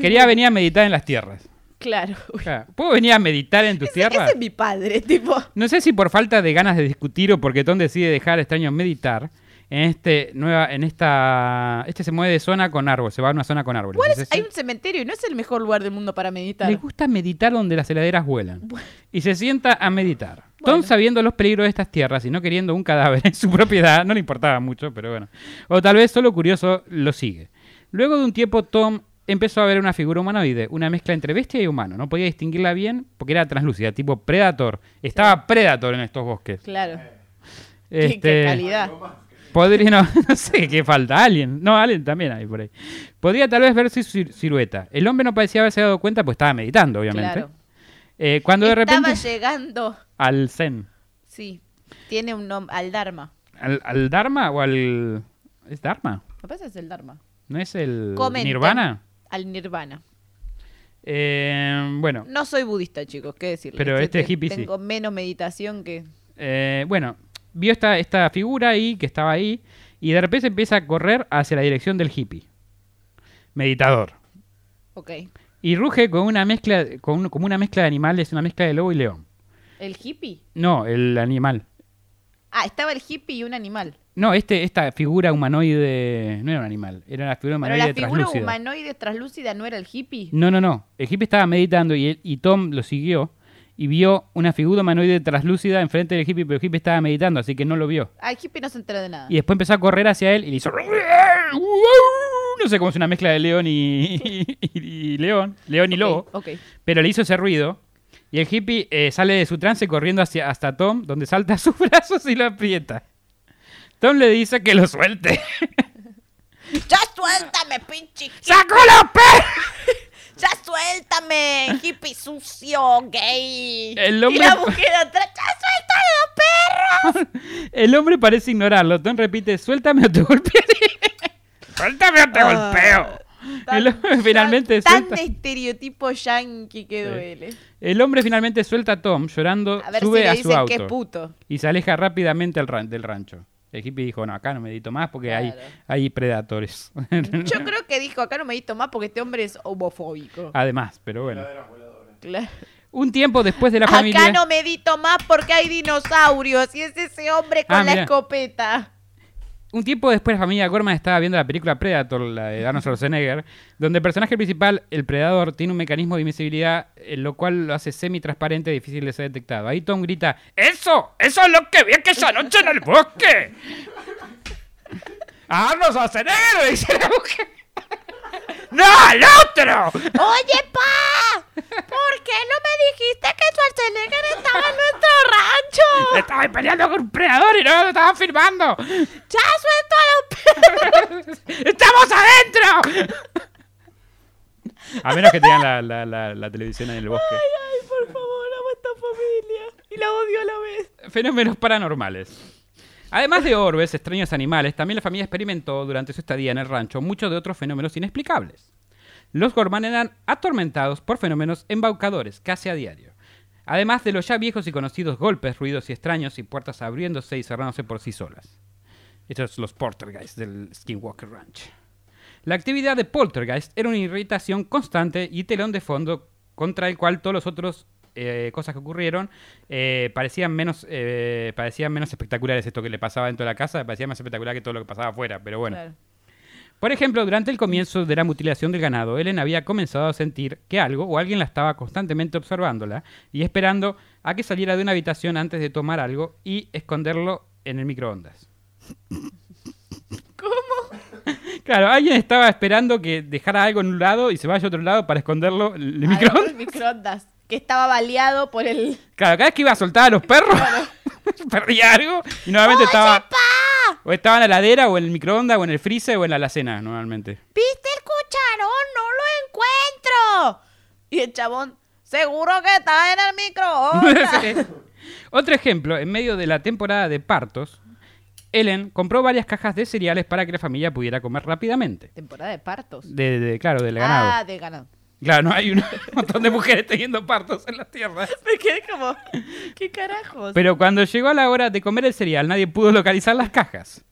Quería venir a meditar en las tierras. Claro. ¿Puedo venir a meditar en tus Ese tierras? es mi padre, tipo. No sé si por falta de ganas de discutir o porque Tom decide dejar extraños meditar. En este nueva, en esta, este se mueve de zona con árboles, se va a una zona con árboles. Igual es- hay un cementerio y no es el mejor lugar del mundo para meditar. Le gusta meditar donde las heladeras vuelan. Y se sienta a meditar. Bueno. Tom, sabiendo los peligros de estas tierras y no queriendo un cadáver en su propiedad, no le importaba mucho, pero bueno. O tal vez solo curioso, lo sigue. Luego de un tiempo, Tom empezó a ver una figura humanoide, una mezcla entre bestia y humano. No podía distinguirla bien porque era translúcida, tipo Predator. Estaba Predator en estos bosques. Claro. Qué- Qué, Este, calidad. Podría, no, no sé qué falta, Alien. No, Alien también hay por ahí. Podría tal vez ver su silu- silueta. El hombre no parecía haberse dado cuenta, pues estaba meditando, obviamente. Claro. Eh, cuando de Estaba repente. llegando. Al Zen. Sí. Tiene un nombre. Al Dharma. ¿Al, al Dharma o al. ¿Es Dharma? Me parece que es el Dharma. ¿No es el Comenten. Nirvana? Al Nirvana. Eh, bueno, No soy budista, chicos, qué decirles. Pero Yo este te- hippie sí. Tengo menos meditación que. eh, bueno, vio esta, esta figura ahí, que estaba ahí, y de repente empieza a correr hacia la dirección del hippie. Meditador. Ok. Y ruge con una mezcla, con un- como una mezcla de animales, una mezcla de lobo y león. ¿El hippie? No, el animal. Ah, estaba el hippie y un animal. No, este, esta figura humanoide no era un animal, era una figura Pero humanoide la figura translúcida. humanoide translúcida no era el hippie. No, no, no. El hippie estaba meditando y, él- y Tom lo siguió y vio una figura humanoide translúcida enfrente del hippie, pero el hippie estaba meditando, así que no lo vio. Ah, el hippie no se enteró de nada. Y después empezó a correr hacia él y le hizo... No sé cómo es una mezcla de león y, y- y león, león y lobo, pero le hizo ese ruido. Y el hippie eh, sale de su trance corriendo hacia, hasta Tom, donde salta a sus brazos y lo aprieta. Tom le dice que lo suelte. ¡Ya suéltame, pinche! ¡Sacó los perros! ¡Ya suéltame, hippie sucio, gay! El Y hombre- la mujer atrás, ¡ya suéltame los perros! El hombre parece ignorarlo. Tom repite, suéltame o te golpearé. suéltame o te Ah, golpeo. El hombre finalmente tan suelta. estereotipo yankee que Sí. duele. El hombre finalmente suelta a Tom llorando, A ver sube si le a su dicen que es auto puto. y se aleja rápidamente al ran- del rancho. El hippie dijo, no, acá no medito más porque hay, Claro. hay predatores. Yo creo que dijo, acá no me dito más porque este hombre es homofóbico. Además, pero bueno. Claro. Un tiempo después de la familia... Acá no medito más porque hay dinosaurios y es ese hombre con Ah, la escopeta. Un tiempo después, la familia Gorman estaba viendo la película Predator, la de Arnold Schwarzenegger, donde el personaje principal, el predador, tiene un mecanismo de invisibilidad, eh, lo cual lo hace semi-transparente y difícil de ser detectado. Ahí Tom grita, ¡Eso! ¡Eso es lo que vi aquella noche en el bosque! ¡Arnold Schwarzenegger! dice la. ¡No, al otro! Oye, pa, ¿por qué no me dijiste que Schwarzenegger estaba en nuestro rancho? Estaba peleando con un predador y no lo estaban filmando. ¡Ya suelto a los perros! ¡Estamos adentro! A menos que tengan la, la- la- la televisión en el bosque. Ay, por favor, amo a esta familia. Y la odio a la vez. Fenómenos paranormales. Además de orbes, extraños animales, también la familia experimentó durante su estadía en el rancho muchos de otros fenómenos inexplicables. Los Gorman eran atormentados por fenómenos embaucadores casi a diario. Además de los ya viejos y conocidos golpes, ruidos y extraños y puertas abriéndose y cerrándose por sí solas. Estos son los poltergeist del Skinwalker Ranch. La actividad de poltergeist era una irritación constante y telón de fondo contra el cual todos los otros eh, cosas que ocurrieron eh, parecían menos eh, parecían menos espectaculares esto que le pasaba dentro de la casa parecía más espectacular que todo lo que pasaba afuera pero bueno Claro. Por ejemplo, durante el comienzo de la mutilación del ganado, Ellen había comenzado a sentir que algo o alguien la estaba constantemente observándola y esperando a que saliera de una habitación antes de tomar algo y esconderlo en el microondas. ¿Cómo? Claro, alguien estaba esperando que dejara algo en un lado y se vaya a otro lado para esconderlo en el microondas. Que estaba baleado por el. Claro, cada vez que iba a soltar a los perros, perdía algo y normalmente estaba. O estaba en la heladera, o en el microondas, o en el freezer, o en la alacena, normalmente. ¿Viste el cucharón? No lo encuentro. Y el chabón, seguro que está en el microondas. Otro ejemplo, en medio de la temporada de partos, Ellen compró varias cajas de cereales para que la familia pudiera comer rápidamente. Temporada de partos. De, de- claro, del ganado. Ah, de ganado. Claro, no hay un montón de mujeres teniendo partos en las tierras. Me quedé como, ¿qué carajos? Pero cuando llegó la hora de comer el cereal, nadie pudo localizar las cajas.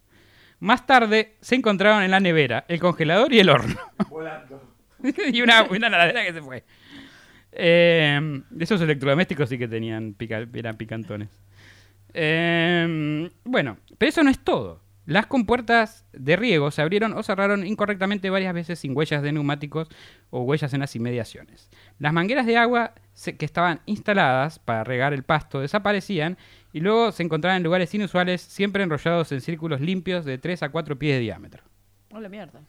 Más tarde se encontraron en la nevera, el congelador y el horno. Volando. y una, una heladera que se fue. Eh, esos electrodomésticos sí que tenían pica- eran picantones. Eh, bueno, pero eso no es todo. Las compuertas de riego se abrieron o cerraron incorrectamente varias veces sin huellas de neumáticos o huellas en las inmediaciones. Las mangueras de agua que estaban instaladas para regar el pasto desaparecían y luego se encontraban en lugares inusuales, siempre enrollados en círculos limpios de 3 a 4 pies de diámetro. Hola, mierda.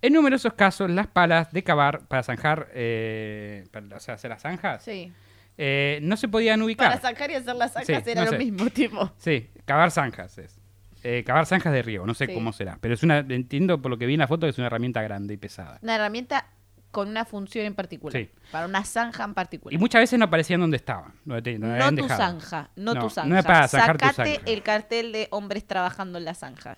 En numerosos casos, las palas de cavar para zanjar, eh, para, o sea, hacer las zanjas, Sí. eh, no se podían ubicar. Para sacar y hacer las Sí, sacas era no lo sé. mismo, tipo. Sí, cavar zanjas es. Eh, cavar zanjas de riego, no sé Sí. cómo será. Pero es una, entiendo por lo que vi en la foto que es una herramienta grande y pesada. Una herramienta con una función en particular. Sí. Para una zanja en particular. Y muchas veces no aparecían donde estaban. donde te- donde no tu dejado. zanja, no, No, tu no zanja. es para zanjar tu Sacate zanja. el cartel de hombres trabajando en la zanja.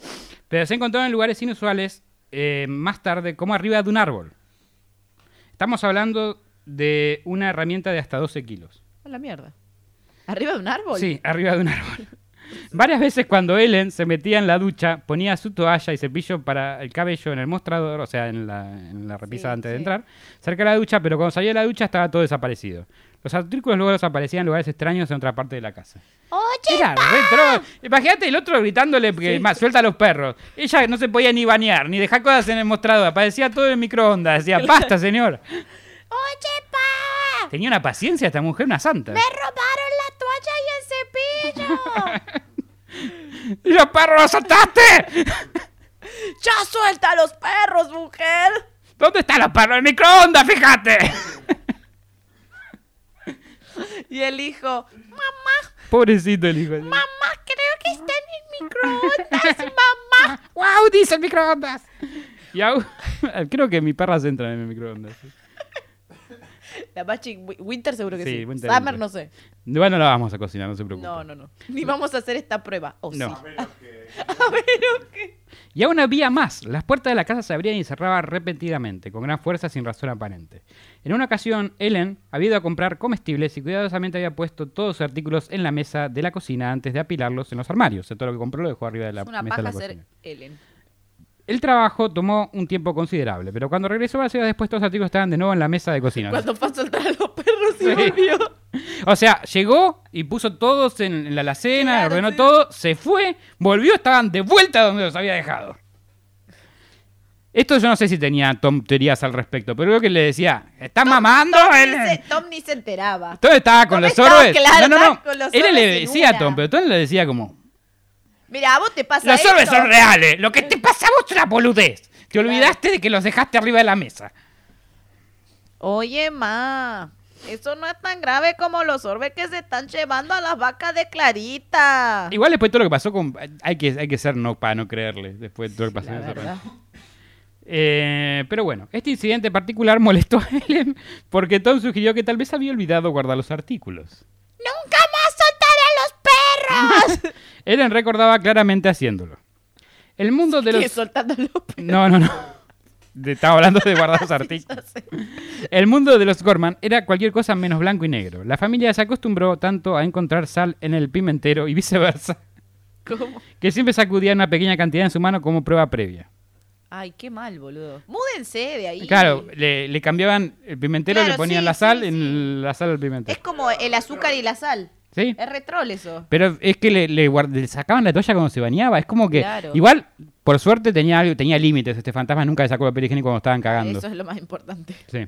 Pero se encontraron en lugares inusuales eh, más tarde, como arriba de un árbol. Estamos hablando de una herramienta de hasta 12 kilos. Hola, mierda. ¿Arriba de un árbol? Sí, arriba de un árbol. Varias veces cuando Ellen se metía en la ducha, ponía su toalla y cepillo para el cabello en el mostrador, o sea, en la, en la repisa Sí, antes de entrar, cerca de la ducha, pero cuando salía de la ducha estaba todo desaparecido. Los artículos luego desaparecían en lugares extraños en otra parte de la casa. Oye, Era re tro- Imagínate el otro gritándole que más suelta a los perros. Ella no se podía ni bañar, ni dejar cosas en el mostrador. Aparecía todo en el microondas. Decía, basta, señor. oye, pa. Tenía una paciencia esta mujer, una santa. Me robaron la toalla y el cepillo. ¡Y los perros los soltaste! ¡Ya suelta a los perros, mujer! ¿Dónde están los perros? ¡En microondas, fíjate! Y el hijo, mamá, Pobrecito el hijo. Mamá, creo que está en el microondas, mamá. ¡Wow! Dice el microondas. Y au- creo que mis perras entran en el microondas. la Bachi, Winter seguro que Sí, sí. Winter, Summer Winter. no sé. Igual no la vamos a cocinar, no se preocupe. No, no, no. Ni vamos a hacer esta prueba. Oh, No. sí. Menos que. A ver, ok. Y aún había más. Las puertas de la casa se abrían y cerraban repentinamente, con gran fuerza sin razón aparente. En una ocasión, Ellen había ido a comprar comestibles y cuidadosamente había puesto todos sus artículos en la mesa de la cocina antes de apilarlos en los armarios. O sea, todo lo que compró lo dejó arriba de la Es una mesa de paja la ser. Ellen. El trabajo tomó un tiempo considerable, pero cuando regresó a ciudad después todos los artículos estaban de nuevo en la mesa de cocina. Cuando fue a soltar a los perros y Sí. volvió. O sea, llegó y puso todos en, la alacena, Claro, ordenó sí. todo, se fue, volvió, estaban de vuelta donde los había dejado. Esto yo no sé si tenía Tom teorías al respecto, pero creo que le decía, ¿estás mamando? Tom, Él- ni se, Tom ni se enteraba. Todo estaba con Tom los orbes. claro, no, no, no. Él le decía a. Tom, pero Tom le decía como, Mira, a vos te pasa los esto. orbes son reales, lo que te pasa a vos es una boludez. Te olvidaste de que los dejaste arriba de la mesa. Oye, ma, eso no es tan grave como los orbes que se están llevando a las vacas de Clarita. Igual después de todo lo que pasó con... Hay que, hay que ser no para no creerle, después de todo lo que pasó. La verdad. Eh, pero bueno, este incidente particular molestó a Ellen porque Tom sugirió que tal vez había olvidado guardar los artículos. Nunca más soltaré a los perros. Ellen recordaba claramente haciéndolo. El mundo de los... Soltando los perros. No, no, no. De- Estaba hablando de guardar los artículos. El mundo de los Gorman era cualquier cosa menos blanco y negro. La familia se acostumbró tanto a encontrar sal en el pimentero y viceversa, ¿Cómo? que siempre sacudían una pequeña cantidad en su mano como prueba previa. Ay, qué mal, boludo. Múdense de ahí. Claro, le, le cambiaban el pimentero, Claro, le ponían sí, la sal sí, en la sal al pimentero. Es como el azúcar y la sal. ¿Sí? Es retrol eso. Pero es que le, le guard- le sacaban la toalla cuando se bañaba. Es como que. Claro. Igual, por suerte, tenía algo- tenía límites. Este fantasma nunca le sacó papel higiénico cuando estaban cagando. Eso es lo más importante. Sí.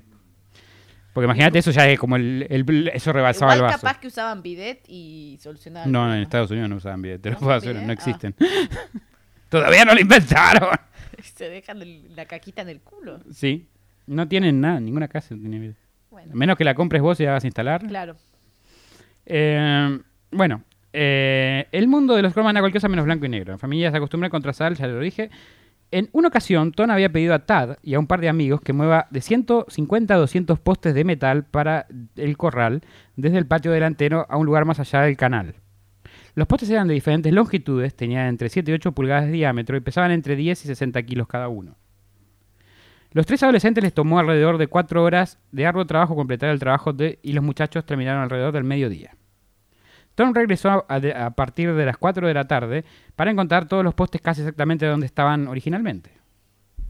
Porque imagínate, eso ya es como el. el- eso rebalsaba Igual el vaso. capaz que usaban bidet y solucionaban. No, en. Estados Unidos no usaban bidet. Te lo ¿No puedo hacer, no Ah. existen. Todavía no lo inventaron. Se dejan el- la caquita en el culo. Sí. No tienen nada, ninguna casa tiene bidet. Bueno, menos que la compres vos y la hagas instalar. claro. Eh, bueno, eh, el mundo de los cromas era cualquier cosa menos blanco y negro. La familia se acostumbra a contrastar, ya lo dije. En una ocasión, Ton había pedido a Tad y a un par de amigos que mueva de 150 a 200 postes de metal para el corral desde el patio delantero a un lugar más allá del canal. Los postes eran de diferentes longitudes, tenían entre 7 y 8 pulgadas de diámetro y pesaban entre 10 y 60 kilos cada uno. Los tres adolescentes les tomó alrededor de 4 horas de arduo trabajo completar el trabajo de- y los muchachos terminaron alrededor del mediodía. Tom regresó a, de- a partir de las 4 de la tarde para encontrar todos los postes casi exactamente donde estaban originalmente.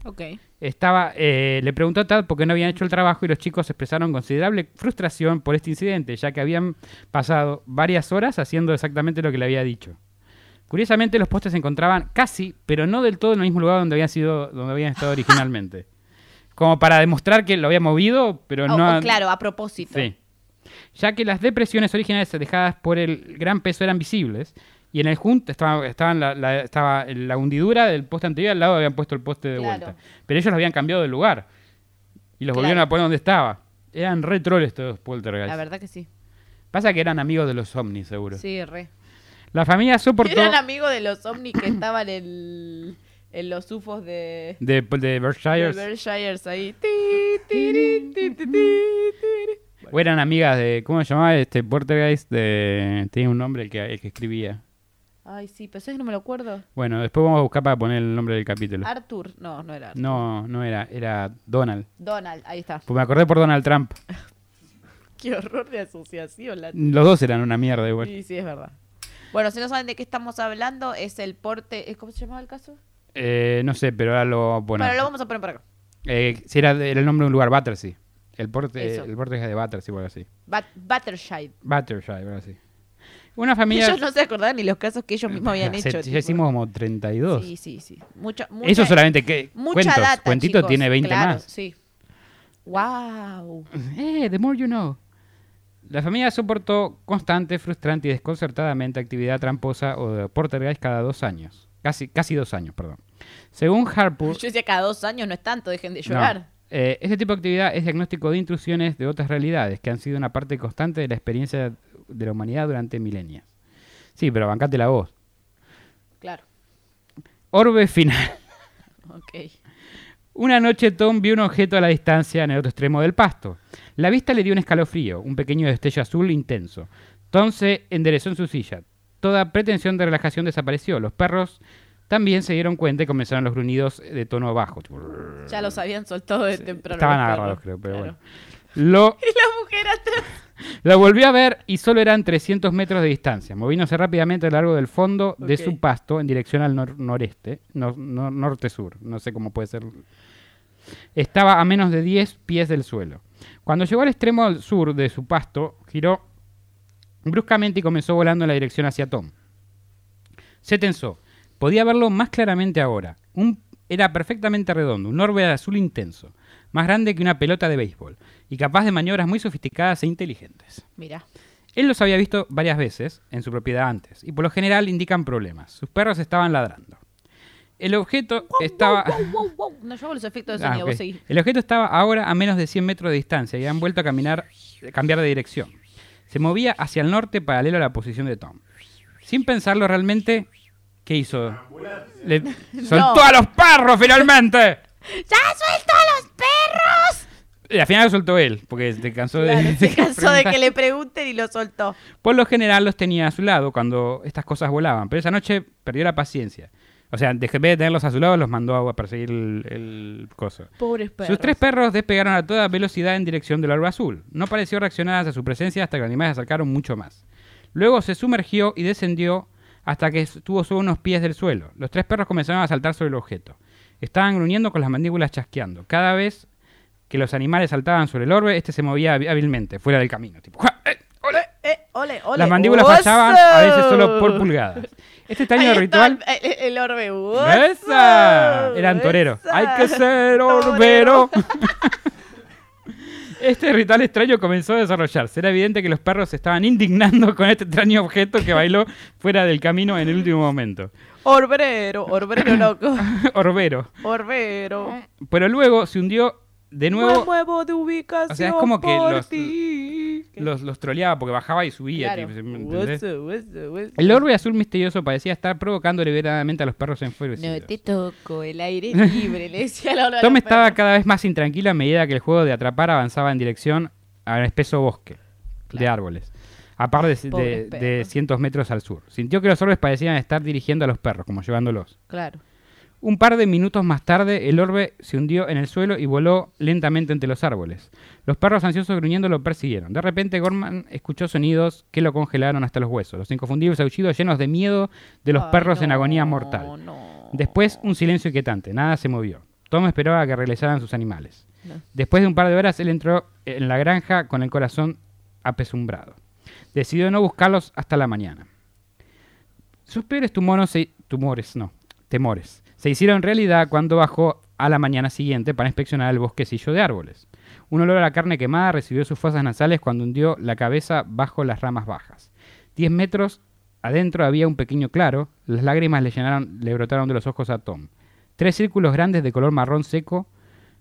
Ok. Estaba, eh, le preguntó a Tad por qué no habían hecho el trabajo y los chicos expresaron considerable frustración por este incidente, ya que habían pasado varias horas haciendo exactamente lo que le había dicho. Curiosamente, los postes se encontraban casi, pero no del todo en el mismo lugar donde habían, sido, donde habían estado originalmente. Como para demostrar que lo había movido, pero O- no... Oh, claro, a propósito. Sí. Ya que las depresiones originales dejadas por el gran peso eran visibles, y en el junto estaba, estaban la, la- estaba la hundidura del poste anterior, al lado habían puesto el poste de Claro. vuelta. Pero ellos los habían cambiado de lugar. Y los Claro. volvieron a poner donde estaba. Eran re trolls estos poltergeist. La verdad que sí. Pasa que eran amigos de los ovnis, seguro. Sí, re. La familia soportó... Eran amigos de los ovnis que estaban en, en los UFOs de, De, de de Berkshires. Berkshires ahí. O eran amigas de... ¿Cómo se llamaba este poltergeist? De, tenía un nombre el que, el que escribía. Ay, sí, pero eso no me lo acuerdo. Bueno, después vamos a buscar para poner el nombre del capítulo. Arthur. No, no era Arthur. No, no era. Era Donald. Donald, ahí está. Pues me acordé por Donald Trump. Qué horror de asociación. La... Los dos eran una mierda igual. Sí, sí, es verdad. Bueno, si no saben de qué estamos hablando, es el porte... ¿es- ¿Cómo se llamaba el caso? Eh, no sé, pero ahora lo poner. Bueno, lo vamos a poner por acá. Eh, si era, era el nombre de un lugar, Battersea. El porte, Eso. el porte es de Battersea, igual así. Bat Battershire. Battersea, igual así. Una familia... Ellos no se acordaban ni los casos que ellos mismos habían hecho. ya hicimos como 32. Sí, sí, sí. Mucha, mucha, Eso solamente que mucha cuentos. data, Cuentito chicos, tiene 20 claro, más. Sí. Wow. Eh, the more you know. La familia soportó constante, frustrante y desconcertadamente actividad tramposa o de poltergeist cada dos años. Casi, casi dos años, perdón. Según Harpur... Yo decía cada dos años no es tanto, dejen de No. Eh, este tipo de actividad es diagnóstico de intrusiones de otras realidades que han sido una parte constante de la experiencia de la humanidad durante milenios. Sí, pero bancate la voz. Claro. Orbe final. Ok. Una noche Tom vio un objeto a la distancia en el otro extremo del pasto. La vista le dio un escalofrío, un pequeño destello azul intenso. Tom se enderezó en su silla. Toda pretensión de relajación desapareció. Los perros también se dieron cuenta y comenzaron los gruñidos de tono bajo. Ya los habían soltado de temprano. Estaban agarrados, creo, pero Claro. bueno. Lo, Y la mujer atrás. La volvió a ver y solo eran 300 metros de distancia, moviéndose rápidamente a lo largo del fondo de su pasto en dirección al nor- noreste, nor- nor- norte-sur, no sé cómo puede ser. Estaba a menos de 10 pies del suelo. Cuando llegó al extremo sur de su pasto, giró bruscamente y comenzó volando en la dirección hacia Tom. Se tensó. Podía verlo más claramente ahora. Un, era perfectamente redondo, un orbe azul intenso, más grande que una pelota de béisbol, y capaz de maniobras muy sofisticadas e inteligentes. Mira. Él los había visto varias veces en su propiedad antes, y por lo general indican problemas. Sus perros estaban ladrando. El objeto estaba... Wow, wow. No, los efectos de Ah, vos. El objeto estaba ahora a menos de 100 metros de distancia y han vuelto a caminar, cambiar de dirección. Se movía hacia el norte paralelo a la posición de Tom. Sin pensarlo realmente, ¿qué hizo? Le soltó a los perros finalmente. ¡Ya suelto a los perros! Y al final lo soltó él, porque se cansó de... Claro, se cansó de que le pregunten y lo soltó. Por lo general los tenía a su lado cuando estas cosas volaban, pero esa noche perdió la paciencia. O sea, en vez de tenerlos a su lado, los mandó a perseguir el, el coso. Pobres perros. Sus tres perros despegaron a toda velocidad en dirección del orbe azul. No pareció reaccionar a su presencia hasta que los animales se acercaron mucho más. Luego se sumergió y descendió hasta que estuvo solo unos pies del suelo. Los tres perros comenzaron a saltar sobre el objeto. Estaban gruñendo con las mandíbulas chasqueando. Cada vez que los animales saltaban sobre el orbe, este se movía hábilmente, fuera del camino. Tipo, ¡Ja! ¡Eh! ¡Ole! Eh, ole, ole. Las mandíbulas ¡Oso! fallaban a veces solo por pulgadas. Este extraño ritual... El, el- orbe. ¡Oso! ¡Esa! Eran toreros. Hay que ser orbero. Este ritual extraño comenzó a desarrollarse. Era evidente que los perros se estaban indignando con este extraño objeto que bailó fuera del camino en el último momento. Orbrero, orbrero loco. Orbero. Orbero. Pero luego se hundió de Me nuevo. muevo de ubicación O sea, es como que los-. Los, los troleaba porque bajaba y subía. Claro. ¿me. El orbe azul misterioso parecía estar provocando deliberadamente a los perros enfurecidos. No te toco, el aire libre, le decía la hora Tom estaba cada vez más intranquilo a medida que el juego de atrapar avanzaba en dirección al espeso bosque de árboles, a par de, de- cientos metros al sur. Sintió que los orbes parecían estar dirigiendo a los perros, como llevándolos. Claro. Un par de minutos más tarde, el orbe se hundió en el suelo y voló lentamente entre los árboles. Los perros ansiosos gruñendo lo persiguieron. De repente, Gorman escuchó sonidos que lo congelaron hasta los huesos. Los inconfundibles aullidos llenos de miedo de los Ay, perros en agonía mortal. no. Después, un silencio inquietante. Nada se movió. Tom esperaba que regresaran sus animales. No. Después de un par de horas, él entró en la granja con el corazón apesumbrado. Decidió no buscarlos hasta la mañana. Sus peores tumores, tumores, no, temores, se hicieron realidad cuando bajó a la mañana siguiente para inspeccionar el bosquecillo de árboles. Un olor a la carne quemada recibió sus fosas nasales cuando hundió la cabeza bajo las ramas bajas. Diez metros adentro había un pequeño claro, las lágrimas le, llenaron, le brotaron de los ojos a Tom. Tres círculos grandes de color marrón seco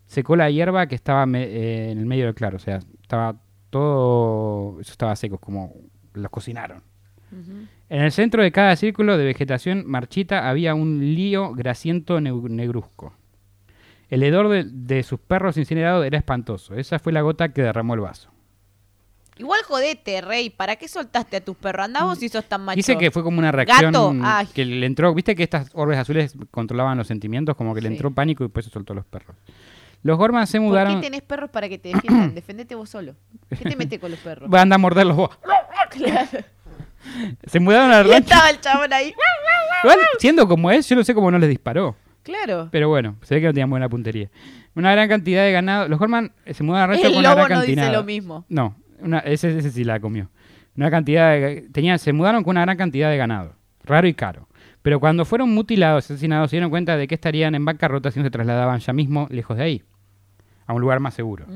secó la hierba que estaba eh, en el medio del claro, o sea, estaba todo, eso estaba seco, como los cocinaron. En el centro de cada círculo de vegetación marchita había un lío grasiento negruzco. El hedor de, de sus perros incinerados era espantoso. Esa fue la gota que derramó el vaso. Igual jodete, rey. ¿Para qué soltaste a tus perros? Andá vos si sos tan macho. Dice que fue como una reacción Gato, ay. que le entró. Viste que estas orbes azules controlaban los sentimientos, como que le entró pánico y después se soltó a los perros. Los Gorman se ¿Por qué mudaron. tenés perros para que te defiendan? Defendete vos solo. ¿Qué te metes con los perros? Van a morderlos vos. Claro. Se mudaron al Y rancho. estaba el chabón ahí. Igual, siendo como es, yo no sé cómo no les disparó. Claro. Pero bueno, se ve que no tenían buena puntería. Una gran cantidad de ganado. Los Gorman eh, se mudaron al rancho El con una lobo gran no dice cantidad. lo mismo. No, una- ese, ese sí la comió. Una cantidad de, tenían, se mudaron con una gran cantidad de ganado, raro y caro. Pero cuando fueron mutilados, asesinados, se dieron cuenta de que estarían en bancarrota si no se trasladaban ya mismo lejos de ahí, a un lugar más seguro.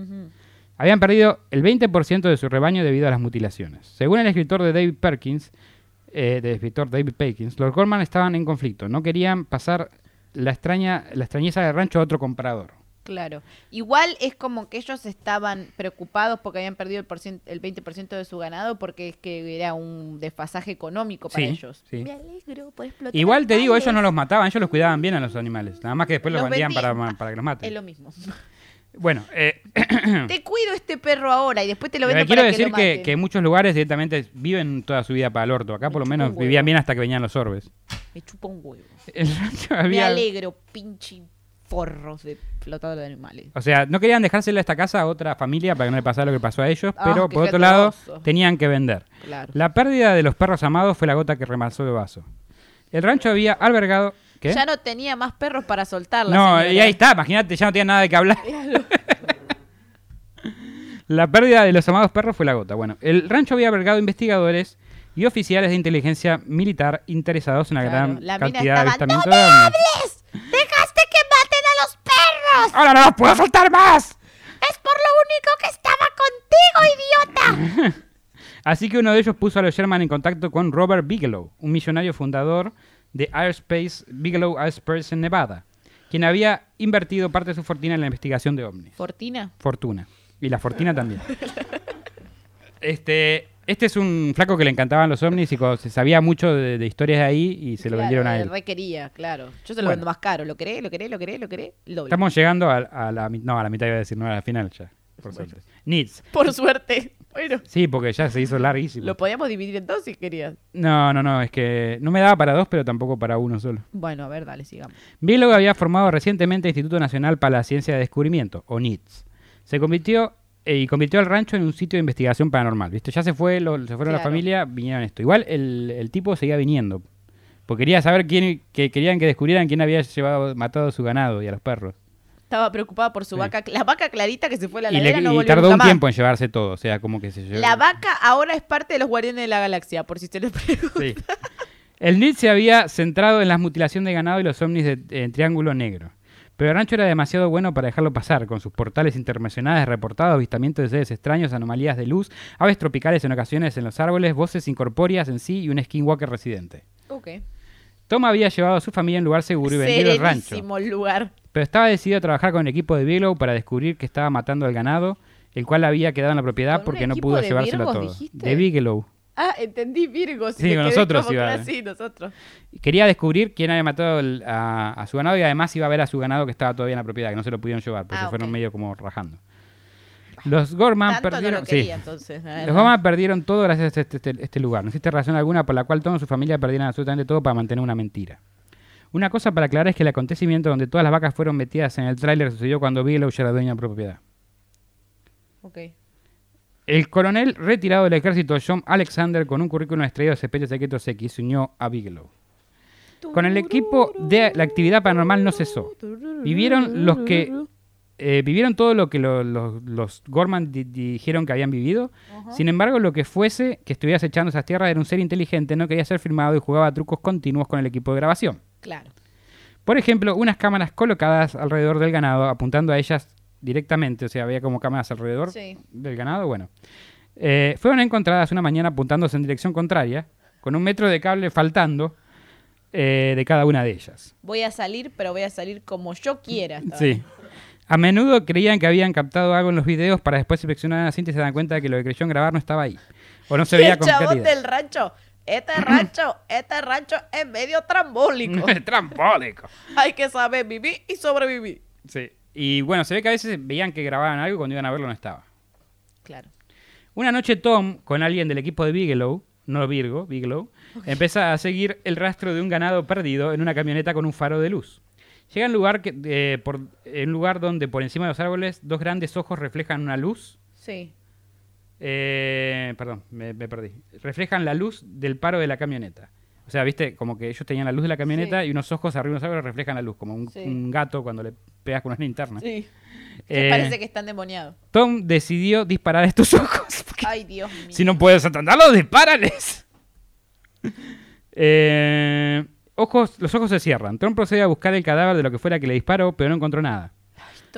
Habían perdido el 20% de su rebaño debido a las mutilaciones. Según el escritor de David Perkins, eh, del escritor David Perkins, los Gorman estaban en conflicto. No querían pasar la extraña, la extrañeza del rancho a otro comprador. Claro. Igual es como que ellos estaban preocupados porque habían perdido el, el 20% de su ganado porque es que era un desfasaje económico para Sí, ellos. sí. Me alegro por explotar. Igual te digo, ellos no los mataban, ellos los cuidaban bien a los animales. Nada más que después los, Los vendían para, vendían. para que los maten. Es lo mismo. Bueno, eh, Te cuido este perro ahora y después te lo vendo quiero para decir que lo que, que en muchos lugares directamente viven toda su vida para el orto. Acá por lo menos vivían bien hasta que venían los orbes. Me chupa un huevo. El rancho Me había- alegro, pinche forros de flotador de animales. O sea, no querían dejársela a esta casa a otra familia para que no le pasara lo que pasó a ellos, Ah, pero por otro lado tenían que vender. Claro. La pérdida de los perros amados fue la gota que remasó el vaso. El rancho había albergado... ¿Qué? Ya no tenía más perros para soltar la No, señora. y ahí está, imagínate, ya no tenía nada de qué hablar. la pérdida de los amados perros fue la gota. Bueno, el rancho había albergado investigadores y oficiales de inteligencia militar interesados en la Claro, gran la cantidad de avistamientos "¡No de me ovnis". ¡Dejaste que maten a los perros! ¡Ahora no los puedo soltar más! ¡Es por lo único que estaba contigo, idiota! Así que uno de ellos puso a los Sherman en contacto con Robert Bigelow, un millonario fundador de Airspace, Bigelow Airspace en Nevada, quien había invertido parte de su fortuna en la investigación de ovnis. Fortina. Fortuna. Y la fortuna también. Este, este es un flaco que le encantaban los ovnis y se sabía mucho de, de historias de ahí y se lo vendieron a él. Requería, claro. Yo se lo Bueno. vendo más caro. ¿Lo querés? ¿Lo querés? ¿Lo querés? ¿Lo querés? Doble. Estamos llegando a, a la no, a la mitad iba a decir, no, a la final ya. Por suerte. Needs. Por suerte. Bueno, Sí, porque ya se hizo larguísimo. lo podíamos dividir en dos si querías. No, no, no, es que no me daba para dos, pero tampoco para uno solo. Bueno, a ver, dale, sigamos. Bigelow había formado recientemente el Instituto Nacional para la Ciencia de Descubrimiento, o NITS. Se convirtió eh, y convirtió al rancho en un sitio de investigación paranormal. ¿Viste? Ya se fue, lo- se fueron la familia, vinieron esto. Igual el, el tipo seguía viniendo. Porque quería saber quién, que querían que descubrieran quién había llevado, matado a su ganado y a los perros. Estaba preocupada por su Sí. vaca. La vaca clarita que se fue a la Y, le- ladera no y volvió tardó nunca un más. tiempo en llevarse todo, o sea, como que se llevó. La vaca ahora es parte de los Guardianes de la Galaxia, por si se les pregunta. Sí. El NIT se había centrado en la mutilación de ganado y los ovnis de, en triángulo negro. Pero el rancho era demasiado bueno para dejarlo pasar, con sus portales internacionales reportados, avistamientos de seres extraños, anomalías de luz, aves tropicales en ocasiones en los árboles, voces incorpóreas en sí y un skinwalker residente. Ok. Tom había llevado a su familia a un lugar seguro y vendido el rancho. Lugar. Pero estaba decidido a trabajar con el equipo de Bigelow para descubrir que estaba matando al ganado, el cual había quedado en la propiedad ¿Con un porque no pudo llevárselo Virgos, todo. dijiste? De Bigelow. Ah, entendí Virgo. Sí, con nosotros iba. Sí, nosotros. Quería descubrir quién había matado el- a, a su ganado y además iba a ver a su ganado que estaba todavía en la propiedad, que no se lo pudieron llevar, porque Ah, se fueron medio como rajando. Los Gorman Tanto no perdieron. sí. entonces. Los. Gorman perdieron todo gracias a este, este- este lugar. No existe razón alguna por la cual Tom y su familia perdieran absolutamente todo para mantener una mentira. Una cosa para aclarar es que el acontecimiento donde todas las vacas fueron metidas en el tráiler sucedió cuando Bigelow ya era dueño de propiedad. Ok. El coronel retirado del ejército John Alexander con un currículum extraído de Expedientes Secretos X se unió a Bigelow. Con el equipo de la actividad paranormal no cesó. Vivieron los que eh, vivieron todo lo que lo- lo- los Gorman di- dijeron que habían vivido. Sin embargo, lo que fuese que estuviera echando esas tierras era un ser inteligente, no quería ser filmado y jugaba trucos continuos con el equipo de grabación. Claro. Por ejemplo, unas cámaras colocadas alrededor del ganado, apuntando a ellas directamente, o sea, había como cámaras alrededor Sí. del ganado, bueno. Eh, fueron encontradas una mañana apuntándose en dirección contraria, con un metro de cable faltando eh, de cada una de ellas. Voy a salir, pero voy a salir como yo quiera. Sí. A menudo creían que habían captado algo en los videos para después inspeccionar la cinta y se dan cuenta de que lo que creyeron grabar no estaba ahí. O no se veía el con chabón claridad. del rancho. Este rancho, este rancho es medio trambólico. Trambólico. Hay que saber vivir y sobrevivir. Sí. Y bueno, se ve que a veces veían que grababan algo y cuando iban a verlo no estaba. Claro. Una noche Tom, con alguien del equipo de Bigelow, no Virgo, Bigelow, empieza a seguir el rastro de un ganado perdido en una camioneta con un faro de luz. Llega a un lugar, que, eh, por, en un lugar donde por encima de los árboles dos grandes ojos reflejan una luz. Sí. Eh, perdón, me, me perdí. Reflejan la luz del paro de la camioneta. O sea, viste, como que ellos tenían la luz de la camioneta Sí. y unos ojos arriba de unos árboles reflejan la luz, como un, Sí. un gato cuando le pegas con una linterna. Sí. Eh, parece que están demoniados. Tom decidió disparar a estos ojos. Ay, Dios mío. si no puedes atenderlos, dispárales. Eh, ojos, los ojos se cierran. Tom procede a buscar el cadáver de lo que fuera que le disparó, pero no encontró nada.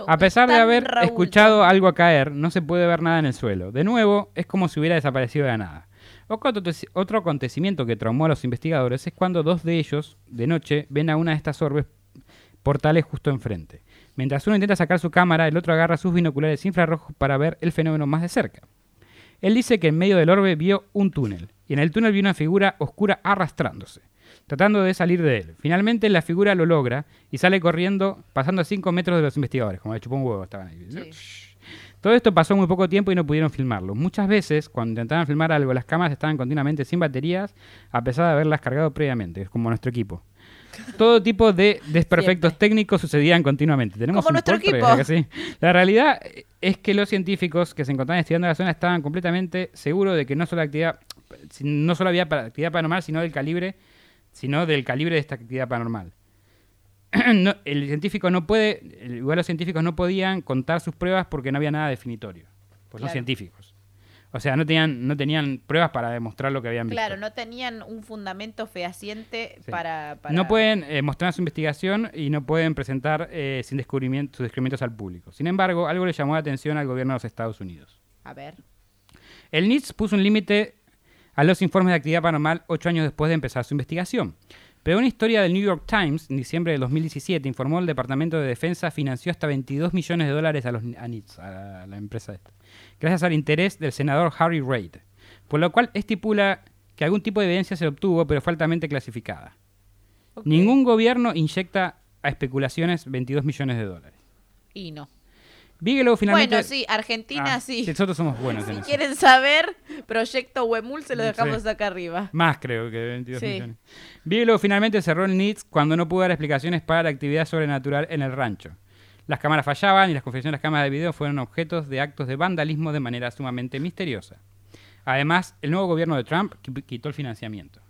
A pesar de haber Raúl, escuchado algo caer, no se puede ver nada en el suelo. De nuevo, es como si hubiera desaparecido de la nada. Otro acontecimiento que traumó a los investigadores es cuando dos de ellos, de noche, ven a una de estas orbes portales justo enfrente. Mientras uno intenta sacar su cámara, el otro agarra sus binoculares infrarrojos para ver el fenómeno más de cerca. Él dice que en medio del orbe vio un túnel, y en el túnel vio una figura oscura arrastrándose, tratando de salir de él. Finalmente la figura lo logra y sale corriendo, pasando a 5 metros de los investigadores, como le chupó un huevo, estaban ahí. Todo esto pasó muy poco tiempo y no pudieron filmarlo. Muchas veces, cuando intentaban filmar algo, las cámaras estaban continuamente sin baterías, a pesar de haberlas cargado previamente, es como nuestro equipo. Todo tipo de desperfectos Siempre. técnicos sucedían continuamente. Tenemos Como un nuestro equipo. ¿verdad que sí? La realidad es que los científicos que se encontraban estudiando la zona estaban completamente seguros de que no solo actividad, no solo había actividad paranormal, sino del calibre, sino del calibre de esta actividad paranormal. No, el científico no puede, igual los científicos no podían contar sus pruebas porque no había nada definitorio. Pues son Claro. científicos. O sea, no tenían, no tenían pruebas para demostrar lo que habían visto. Claro, no tenían un fundamento fehaciente Sí. para, para- No pueden eh, mostrar su investigación y no pueden presentar eh, sin descubrimiento, sus descubrimientos al público. Sin embargo, algo le llamó la atención al gobierno de los Estados Unidos. A ver. El NITS puso un límite a los informes de actividad paranormal ocho años después de empezar su investigación. Pero una historia del New York Times, en diciembre de 2017, informó el Departamento de Defensa financió hasta 22 millones de dólares a los a NITS, a la, empresa esta, gracias al interés del senador Harry Reid, por lo cual estipula que algún tipo de evidencia se obtuvo, pero fue altamente clasificada. Ningún gobierno inyecta a especulaciones 22 millones de dólares. Y no. Bigelow finalmente... Bueno, sí, Argentina Ah, sí. Nosotros somos buenos en Si eso. quieren saber, Proyecto Huemul se lo Sí. dejamos acá arriba. Más creo que 22 Sí. millones. Bigelow finalmente cerró el NITS cuando no pudo dar explicaciones para la actividad sobrenatural en el rancho. Las cámaras fallaban y las confesiones de las cámaras de video fueron objetos de actos de vandalismo de manera sumamente misteriosa. Además, el nuevo gobierno de Trump qui- quitó el financiamiento.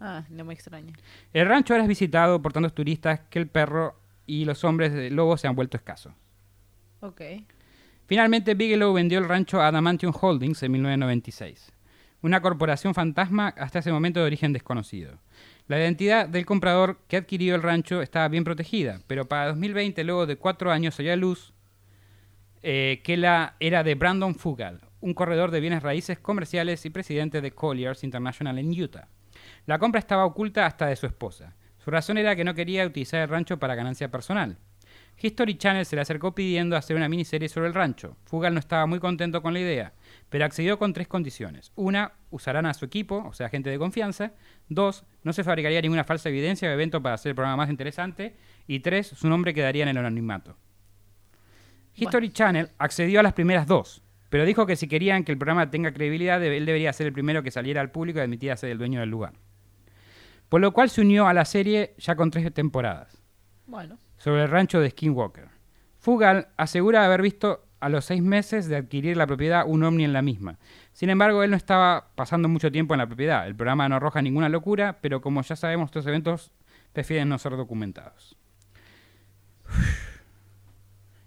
Ah, no me extraña. El rancho ahora es visitado por tantos turistas que el perro y los hombres de lobo se han vuelto escasos. Finalmente, Bigelow vendió el rancho a Adamantium Holdings en 1996, una corporación fantasma hasta ese momento de origen desconocido. La identidad del comprador que adquirió el rancho estaba bien protegida, pero para 2020, luego de cuatro años, salió a luz eh, que la era de Brandon Fugal, un corredor de bienes raíces comerciales y presidente de Colliers International en Utah. La compra estaba oculta hasta de su esposa. Su razón era que no quería utilizar el rancho para ganancia personal. History Channel se le acercó pidiendo hacer una miniserie sobre el rancho. Fugal no estaba muy contento con la idea, pero accedió con tres condiciones. Una, usarán a su equipo, o sea, gente de confianza. Dos, no se fabricaría ninguna falsa evidencia o evento para hacer el programa más interesante. Y tres, su nombre quedaría en el anonimato. History Channel accedió a las primeras dos, pero dijo que si querían que el programa tenga credibilidad, él debería ser el primero que saliera al público y admitiera ser el dueño del lugar. Por lo cual se unió a la serie ya con tres temporadas Bueno. Sobre el rancho de Skinwalker. Fugal asegura haber visto a los seis meses de adquirir la propiedad un ovni en la misma. Sin embargo, él no estaba pasando mucho tiempo en la propiedad. El programa no arroja ninguna locura, pero como ya sabemos, estos eventos prefieren no ser documentados.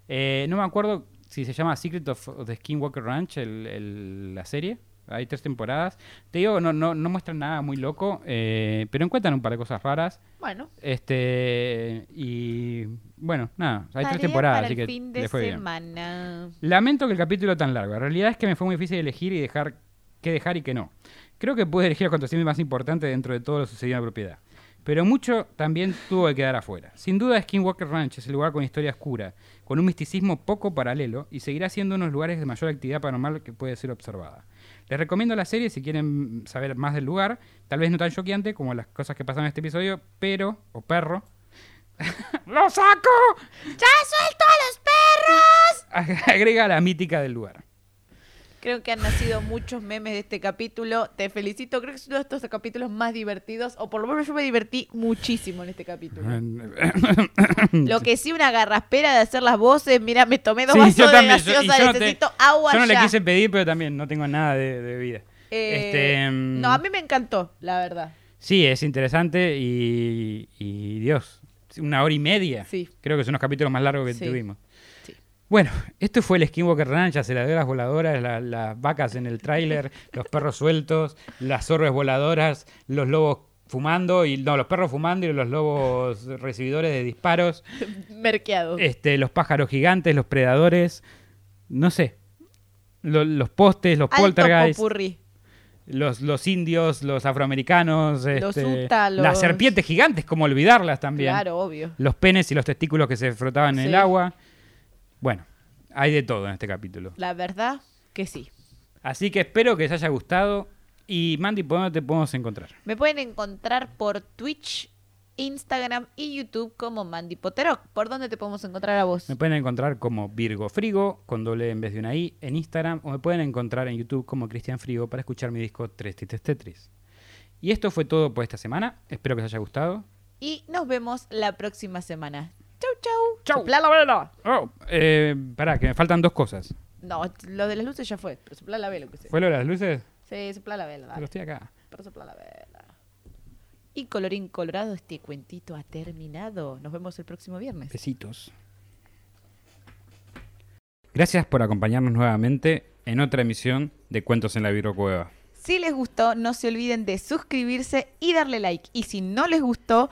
Eh, no me acuerdo si se llama Secret of, the Skinwalker Ranch, la serie. Hay tres temporadas. Te digo, no, no, no muestran nada muy loco, eh, pero encuentran un par de cosas raras. Bueno. Este y bueno, nada, hay Tarea tres temporadas, para así el que fin de le fue bien. semana. Lamento que el capítulo tan largo. La realidad es que me fue muy difícil elegir y dejar qué dejar y qué no. Creo que pude elegir el acontecimiento más importante dentro de todo lo sucedido en la propiedad. Pero mucho también tuvo que quedar afuera. Sin duda, Skinwalker Ranch es el lugar con historia oscura, con un misticismo poco paralelo y seguirá siendo uno de los lugares de mayor actividad paranormal que puede ser observada. Les recomiendo la serie si quieren saber más del lugar, tal vez no tan choqueante como las cosas que pasan en este episodio, pero, o perro, ¡lo saco! ¡Ya suelto a los perros! Agrega la mítica del lugar. Creo que han nacido muchos memes de este capítulo. Te felicito. Creo que es uno de estos capítulos más divertidos. O por lo menos yo me divertí muchísimo en este capítulo. Lo que sí, una garraspera de hacer las voces. Mira, me tomé dos Sí, vasos yo de también, yo- y gaseosa. yo no te- Necesito agua Yo no le ya. quise pedir, pero también no tengo nada de, de bebida. Eh, Este, mm, no, a mí me encantó, la verdad. Sí, es interesante y, y Dios, una hora y media. Sí. Creo que son los capítulos más largos que Sí. tuvimos. Bueno, esto fue el Skinwalker Ranch, las voladoras, la- las vacas en el tráiler, los perros sueltos, las orbes voladoras, los lobos fumando, y no, los perros fumando y los lobos recibidores de disparos, Merqueado. este, los pájaros gigantes, los predadores, no sé, lo- los postes, los Alto popurrí. los, los indios, los afroamericanos, Los este, Utah, las los- serpientes gigantes, como olvidarlas también, Claro, obvio. los penes y los testículos que se frotaban en Sí. el agua. Bueno, hay de todo en este capítulo. La verdad que sí. Así que espero que les haya gustado. Y Mandy, ¿por dónde te podemos encontrar? Me pueden encontrar por Twitch, Instagram y YouTube como Mandy Poteroc. ¿Por dónde te podemos encontrar a vos? Me pueden encontrar como Virgo Frigo, con doble en vez de una I, en Instagram, o me pueden encontrar en YouTube como Cristian Frigo para escuchar mi disco Tres Tristes Tetris. Y esto fue todo por esta semana. Espero que les haya gustado. Y nos vemos la próxima semana. Chau, chau. Chau. Soplá la vela. Oh, eh, pará, que me faltan dos cosas. No, lo de las luces ya fue. Pero sopla la vela, lo que sea. ¿Fue lo de las luces? Sí, sopla la vela. Pero Dale. estoy acá. Pero sopla la vela. Y colorín colorado, este cuentito ha terminado. Nos vemos el próximo viernes. Besitos. Gracias por acompañarnos nuevamente en otra emisión de Cuentos en la Virrocueva. Si les gustó, no se olviden de suscribirse y darle like. Y si no les gustó,